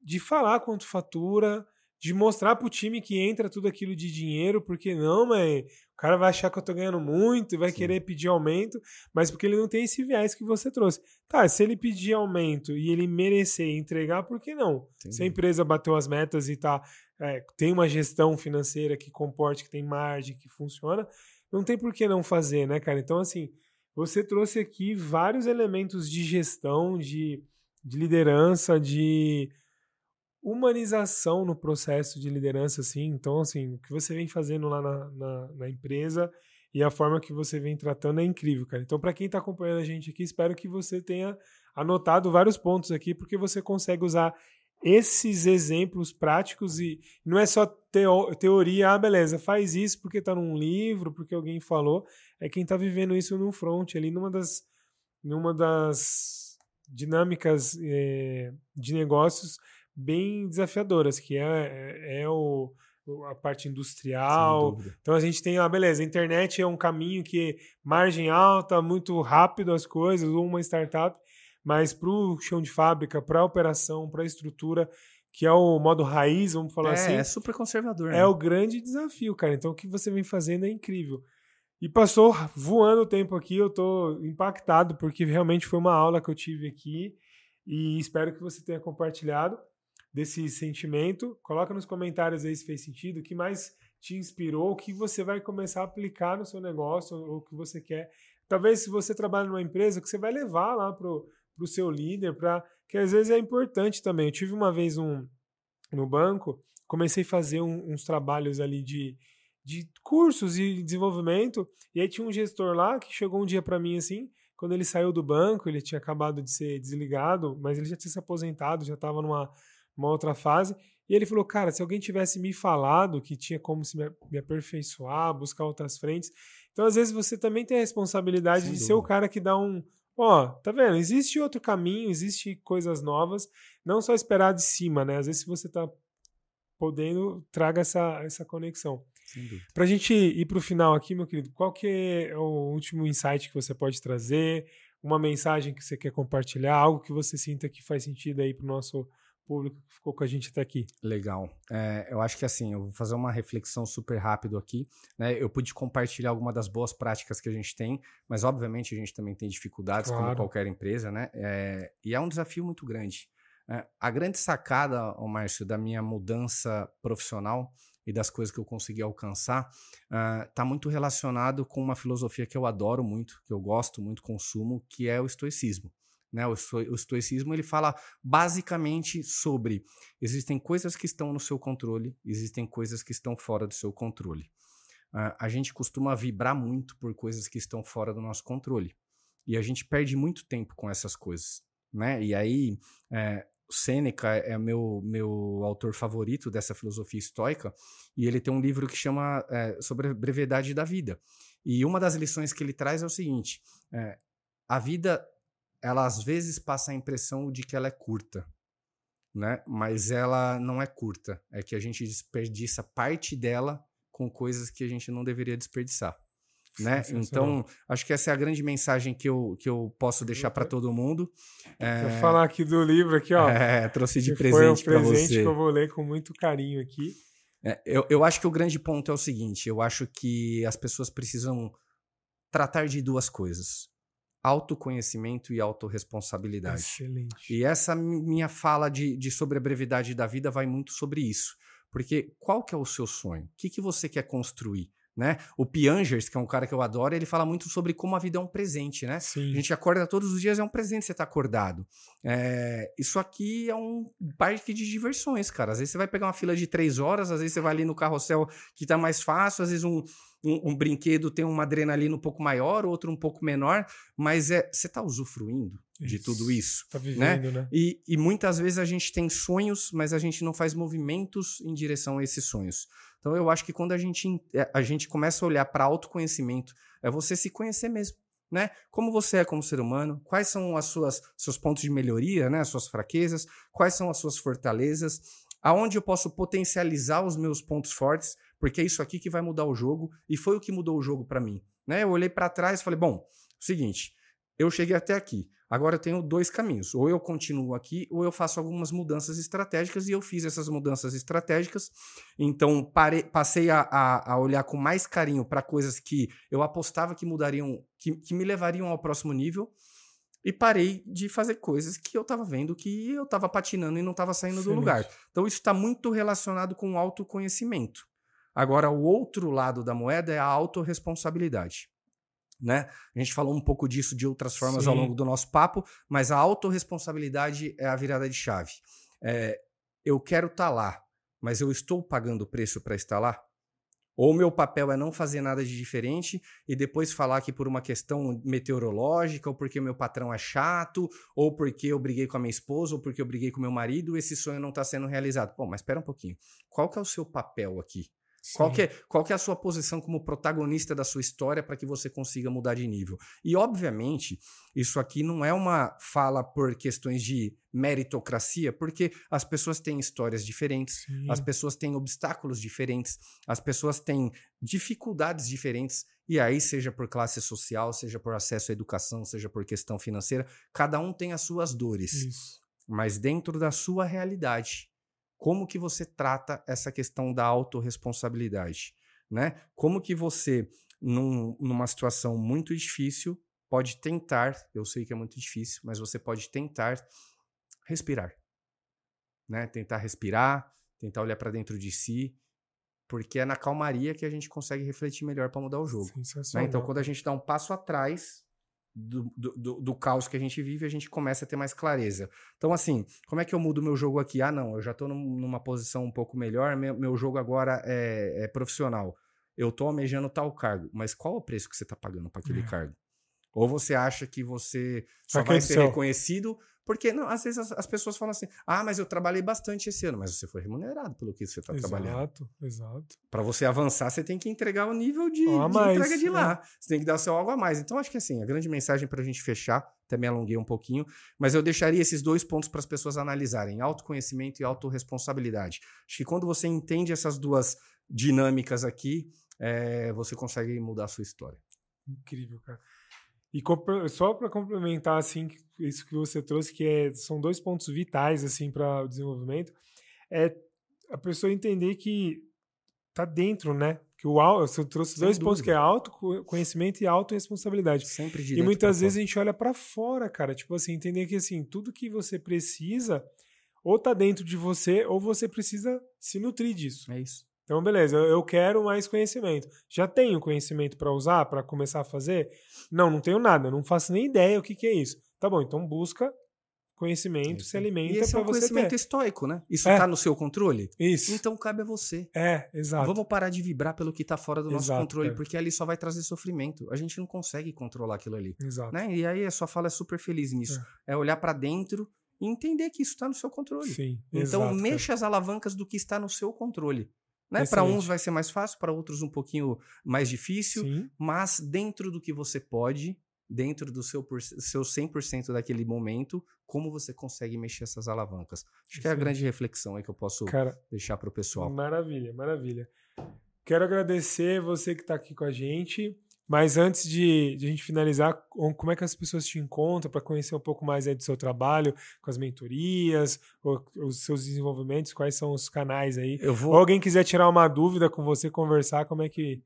de falar quanto fatura, de mostrar pro time que entra tudo aquilo de dinheiro, porque não, mas o cara vai achar que eu tô ganhando muito e vai Sim. querer pedir aumento, mas porque ele não tem esse viés que você trouxe. Tá, se ele pedir aumento e ele merecer entregar, por que não? Entendi. Se a empresa bateu as metas e tá, é, tem uma gestão financeira que comporte, que tem margem, que funciona, não tem por que não fazer, né, cara? Então, assim, você trouxe aqui vários elementos de gestão, de, de liderança, de humanização no processo de liderança, assim. Então, assim, o que você vem fazendo lá na, na, na empresa e a forma que você vem tratando é incrível, cara. Então, para quem está acompanhando a gente aqui, espero que você tenha anotado vários pontos aqui, porque você consegue usar esses exemplos práticos e não é só teo, teoria, ah, beleza, faz isso porque está num livro, porque alguém falou, é quem está vivendo isso no front, ali numa das, numa das dinâmicas é, de negócios bem desafiadoras, que é, é, é o, a parte industrial. Então a gente tem, ah, beleza, a internet é um caminho que margem alta, muito rápido as coisas, uma startup, mas para o chão de fábrica, para a operação, para a estrutura, que é o modo raiz, vamos falar é, assim. É super conservador. É né? o grande desafio, cara. Então o que você vem fazendo é incrível. E passou voando o tempo aqui, eu estou impactado, porque realmente foi uma aula que eu tive aqui e espero que você tenha compartilhado desse sentimento. Coloca nos comentários aí se fez sentido, o que mais te inspirou, o que você vai começar a aplicar no seu negócio, ou o que você quer. Talvez se você trabalha numa empresa, que você vai levar lá para o seu líder, para que às vezes é importante também. Eu tive uma vez um no banco, comecei a fazer um, uns trabalhos ali de, de cursos e desenvolvimento, e aí tinha um gestor lá que chegou um dia para mim assim, quando ele saiu do banco, ele tinha acabado de ser desligado, mas ele já tinha se aposentado, já estava numa uma outra fase, e ele falou, cara, se alguém tivesse me falado que tinha como se me, aperfeiçoar, buscar outras frentes, então às vezes você também tem a responsabilidade Sem de dúvida. ser o cara que dá um, Ó, tá vendo? Existe outro caminho, existe coisas novas, não só esperar de cima, né? Às vezes se você tá podendo, traga essa, essa conexão. Para a gente ir para o final aqui, meu querido, qual que é o último insight que você pode trazer? Uma mensagem que você quer compartilhar, algo que você sinta que faz sentido aí para o nosso público que ficou com a gente até aqui. Legal. É, eu acho que assim, eu vou fazer uma reflexão super rápido aqui. Né? Eu pude compartilhar alguma das boas práticas que a gente tem, mas obviamente a gente também tem dificuldades, claro. como qualquer empresa, né? É, e é um desafio muito grande. É, a grande sacada, Márcio, da minha mudança profissional e das coisas que eu consegui alcançar está uh, muito relacionado com uma filosofia que eu adoro muito, que eu gosto muito, consumo, que é o estoicismo. Né? O, o estoicismo ele fala basicamente sobre existem coisas que estão no seu controle, existem coisas que estão fora do seu controle. Uh, a gente costuma vibrar muito por coisas que estão fora do nosso controle. E a gente perde muito tempo com essas coisas. Né? E aí, é, Sêneca é meu, meu autor favorito dessa filosofia estoica, e ele tem um livro que chama é, sobre a brevidade da vida. E uma das lições que ele traz é o seguinte: é, a vida ela às vezes passa a impressão de que ela é curta, né? Mas ela não é curta, é que a gente desperdiça parte dela com coisas que a gente não deveria desperdiçar. Né? Então, acho que essa é a grande mensagem que eu, que eu posso deixar para todo mundo. É... Vou falar aqui do livro aqui, ó. É, trouxe de presente para você. Foi um presente que eu vou ler com muito carinho aqui. É, eu, eu acho que o grande ponto é o seguinte: eu acho que as pessoas precisam tratar de duas coisas autoconhecimento e autorresponsabilidade. Excelente. E essa minha fala de, de sobre a brevidade da vida vai muito sobre isso. Porque qual que é o seu sonho? O que, que você quer construir? Né? O Piangers, que é um cara que eu adoro, ele fala muito sobre como a vida é um presente, né? Sim. A gente acorda todos os dias, é um presente você estar tá acordado. É, isso aqui é um parque de diversões, cara. Às vezes você vai pegar uma fila de três horas, às vezes você vai ali no carrossel que tá mais fácil, às vezes um, um, um brinquedo tem uma adrenalina um pouco maior, outro um pouco menor, mas é você está usufruindo isso. de tudo isso. Tá vivendo, né? né? E, e muitas vezes a gente tem sonhos, mas a gente não faz movimentos em direção a esses sonhos. Então eu acho que quando a gente, é, a gente começa a olhar para autoconhecimento, é você se conhecer mesmo. Né? Como você é como ser humano, quais são as suas seus pontos de melhoria, né? As suas fraquezas, quais são as suas fortalezas, aonde eu posso potencializar os meus pontos fortes porque é isso aqui que vai mudar o jogo e foi o que mudou o jogo para mim. Né? Eu olhei para trás e falei: bom, seguinte, eu cheguei até aqui. Agora eu tenho dois caminhos. Ou eu continuo aqui, ou eu faço algumas mudanças estratégicas, e eu fiz essas mudanças estratégicas. Então, parei, passei a, a, a, olhar com mais carinho para coisas que eu apostava que mudariam, que, que me levariam ao próximo nível. E parei de fazer coisas que eu estava vendo que eu estava patinando e não estava saindo Excelente. do lugar. Então, isso está muito relacionado com o autoconhecimento. Agora, o outro lado da moeda é a autorresponsabilidade. Né? A gente falou um pouco disso de outras formas Sim. ao longo do nosso papo, mas a autorresponsabilidade é a virada de chave. É, eu quero estar tá lá, mas eu estou pagando o preço para estar lá? Ou meu papel é não fazer nada de diferente e depois falar que por uma questão meteorológica, ou porque meu patrão é chato, ou porque eu briguei com a minha esposa, ou porque eu briguei com meu marido, esse sonho não está sendo realizado. Bom, mas espera um pouquinho. Qual que é o seu papel aqui? Qual que, é, qual que é a sua posição como protagonista da sua história para que você consiga mudar de nível? E, obviamente, isso aqui não é uma fala por questões de meritocracia, porque as pessoas têm histórias diferentes, Sim. as pessoas têm obstáculos diferentes, as pessoas têm dificuldades diferentes, e aí, seja por classe social, seja por acesso à educação, seja por questão financeira, cada um tem as suas dores. Isso. Mas dentro da sua realidade, como que você trata essa questão da autorresponsabilidade, né? Como que você, num, numa situação muito difícil, pode tentar, eu sei que é muito difícil, mas você pode tentar respirar, né? Tentar respirar, tentar olhar para dentro de si, porque é na calmaria que a gente consegue refletir melhor para mudar o jogo. Né? Então, quando a gente dá um passo atrás, do, do, do, caos que a gente vive, a gente começa a ter mais clareza. Então, assim, como é que eu mudo meu jogo aqui? Ah, não, eu já estou numa posição um pouco melhor, meu, meu jogo agora é, é, profissional. Eu estou almejando tal cargo, mas qual é o preço que você está pagando para aquele é. cargo? Ou você acha que você só vai ser reconhecido porque, não, às vezes as, as, pessoas falam assim: ah, mas eu trabalhei bastante esse ano, mas você foi remunerado pelo que você está trabalhando. Exato, exato. Para você avançar, você tem que entregar o nível de, de mais, entrega de lá. É. Você tem que dar o seu algo a mais. Então, acho que assim, a grande mensagem para a gente fechar, até me alonguei um pouquinho, mas eu deixaria esses dois pontos para as pessoas analisarem: autoconhecimento e autorresponsabilidade. Acho que quando você entende essas duas dinâmicas aqui, é, você consegue mudar a sua história. Incrível, cara. E só para complementar assim isso que você trouxe, que é, são dois pontos vitais assim para o desenvolvimento, é a pessoa entender que tá dentro, né? Que o você trouxe Sem dois dúvida. pontos que é autoconhecimento e autorresponsabilidade. Sempre de E muitas vezes fora. a gente olha para fora, cara, tipo assim, entender que assim, tudo que você precisa ou tá dentro de você ou você precisa se nutrir disso. É isso. Então, beleza, eu quero mais conhecimento. Já tenho conhecimento para usar, para começar a fazer? Não, não tenho nada, não faço nem ideia o que, que é isso. Tá bom, então busca conhecimento, se alimenta para é um conhecimento ter. estoico, né? Isso está é. no seu controle? Isso. Então cabe a você. É, exato. Vamos parar de vibrar pelo que está fora do nosso exato, controle, é. porque ali só vai trazer sofrimento. A gente não consegue controlar aquilo ali. Exato. Né? E aí a sua fala é super feliz nisso. É, é olhar para dentro e entender que isso está no seu controle. Sim, então exato, mexa cara. as alavancas do que está no seu controle. Né? Para uns vai ser mais fácil, para outros um pouquinho mais difícil, Sim. mas dentro do que você pode, dentro do seu, seu 100% daquele momento, como você consegue mexer essas alavancas. Acho que é a grande reflexão aí que eu posso Cara, deixar para o pessoal. Maravilha, maravilha. Quero agradecer você que está aqui com a gente. Mas antes de, de, a gente finalizar, como é que as pessoas te encontram para conhecer um pouco mais aí do seu trabalho, com as mentorias, os seus desenvolvimentos, quais são os canais aí? Eu vou... Ou alguém quiser tirar uma dúvida com você, conversar, como é que.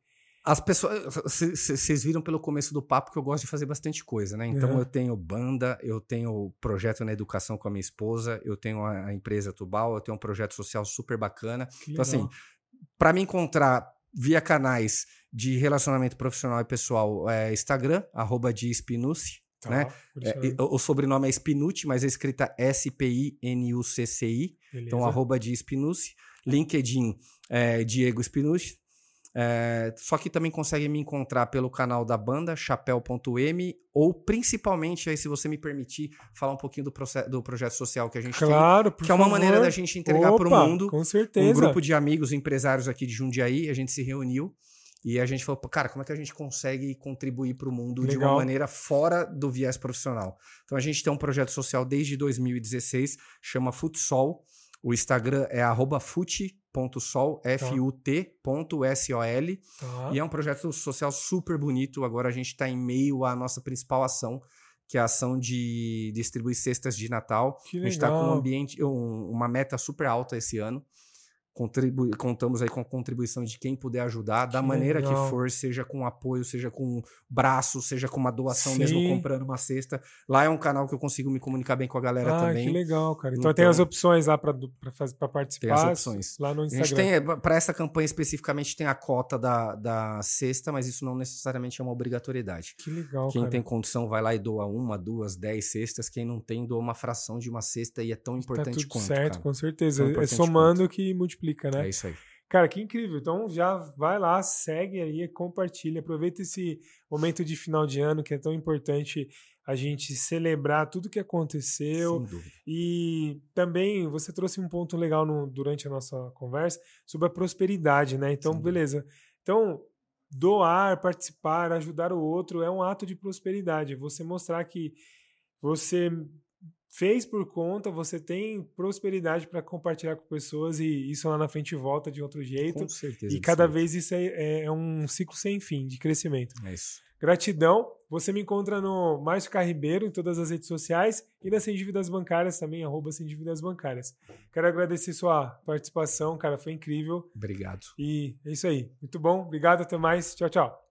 As pessoas. Vocês viram pelo começo do papo que eu gosto de fazer bastante coisa, né? Então uhum. eu tenho banda, eu tenho projeto na educação com a minha esposa, eu tenho a, a empresa Tubal, eu tenho um projeto social super bacana. Que então, assim, legal. assim, para me encontrar via canais de relacionamento profissional e pessoal é Instagram, arroba de Spinucci. Tá, né? É, o sobrenome é Spinucci, mas é escrita S-P-I-N-U-C-C-I. Então, arroba de Spinucci. LinkedIn é Diego Spinucci. É, só que também consegue me encontrar pelo canal da banda, chapéu.m, ou principalmente, aí, se você me permitir, falar um pouquinho do, do projeto social que a gente claro, tem. que é uma favor. maneira da gente entregar para o mundo. Com certeza. Um grupo de amigos empresários aqui de Jundiaí, a gente se reuniu e a gente falou, cara, como é que a gente consegue contribuir para o mundo Legal. de uma maneira fora do viés profissional? Então a gente tem um projeto social desde 2016, chama Futsol. O Instagram é fute F-U-T.sol, F-U-T.S-O-L. Tá. E é um projeto social super bonito. Agora a gente está em meio à nossa principal ação, que é a ação de distribuir cestas de Natal. Que a gente está com um ambiente, um, uma meta super alta esse ano contamos aí com a contribuição de quem puder ajudar, da que maneira legal. que for, seja com apoio, seja com braço, seja com uma doação Sim. mesmo comprando uma cesta. Lá é um canal que eu consigo me comunicar bem com a galera ah, também. Que legal, cara. Então, então tem as opções lá para participar. Tem as opções. Lá no Instagram. A gente tem, é, para essa campanha especificamente, tem a cota da, da cesta, mas isso não necessariamente é uma obrigatoriedade. Que legal, Quem cara. tem condição vai lá e doa uma, duas, dez cestas. Quem não tem, doa uma fração de uma cesta e é tão tá importante tá tudo quanto. Certo, cara. com certeza. É somando quanto. que multiplica multiplica, né? É isso aí. Cara, que incrível. Então já vai lá, segue aí, compartilha, aproveita esse momento de final de ano que é tão importante a gente celebrar tudo que aconteceu. E também você trouxe um ponto legal no, durante a nossa conversa sobre a prosperidade, né? Então, beleza. Então, doar, participar, ajudar o outro é um ato de prosperidade. Você mostrar que você fez por conta, você tem prosperidade para compartilhar com pessoas e isso lá na frente volta de outro jeito. Com certeza. E cada vez isso é, é, é, um ciclo sem fim de crescimento. É isso. Gratidão. Você me encontra no Márcio Carribeiro em todas as redes sociais e nas Sem Dívidas Bancárias também, arroba Sem Dívidas Bancárias. Quero agradecer sua participação, cara, foi incrível. Obrigado. E é isso aí. Muito bom. Obrigado, até mais. Tchau, tchau.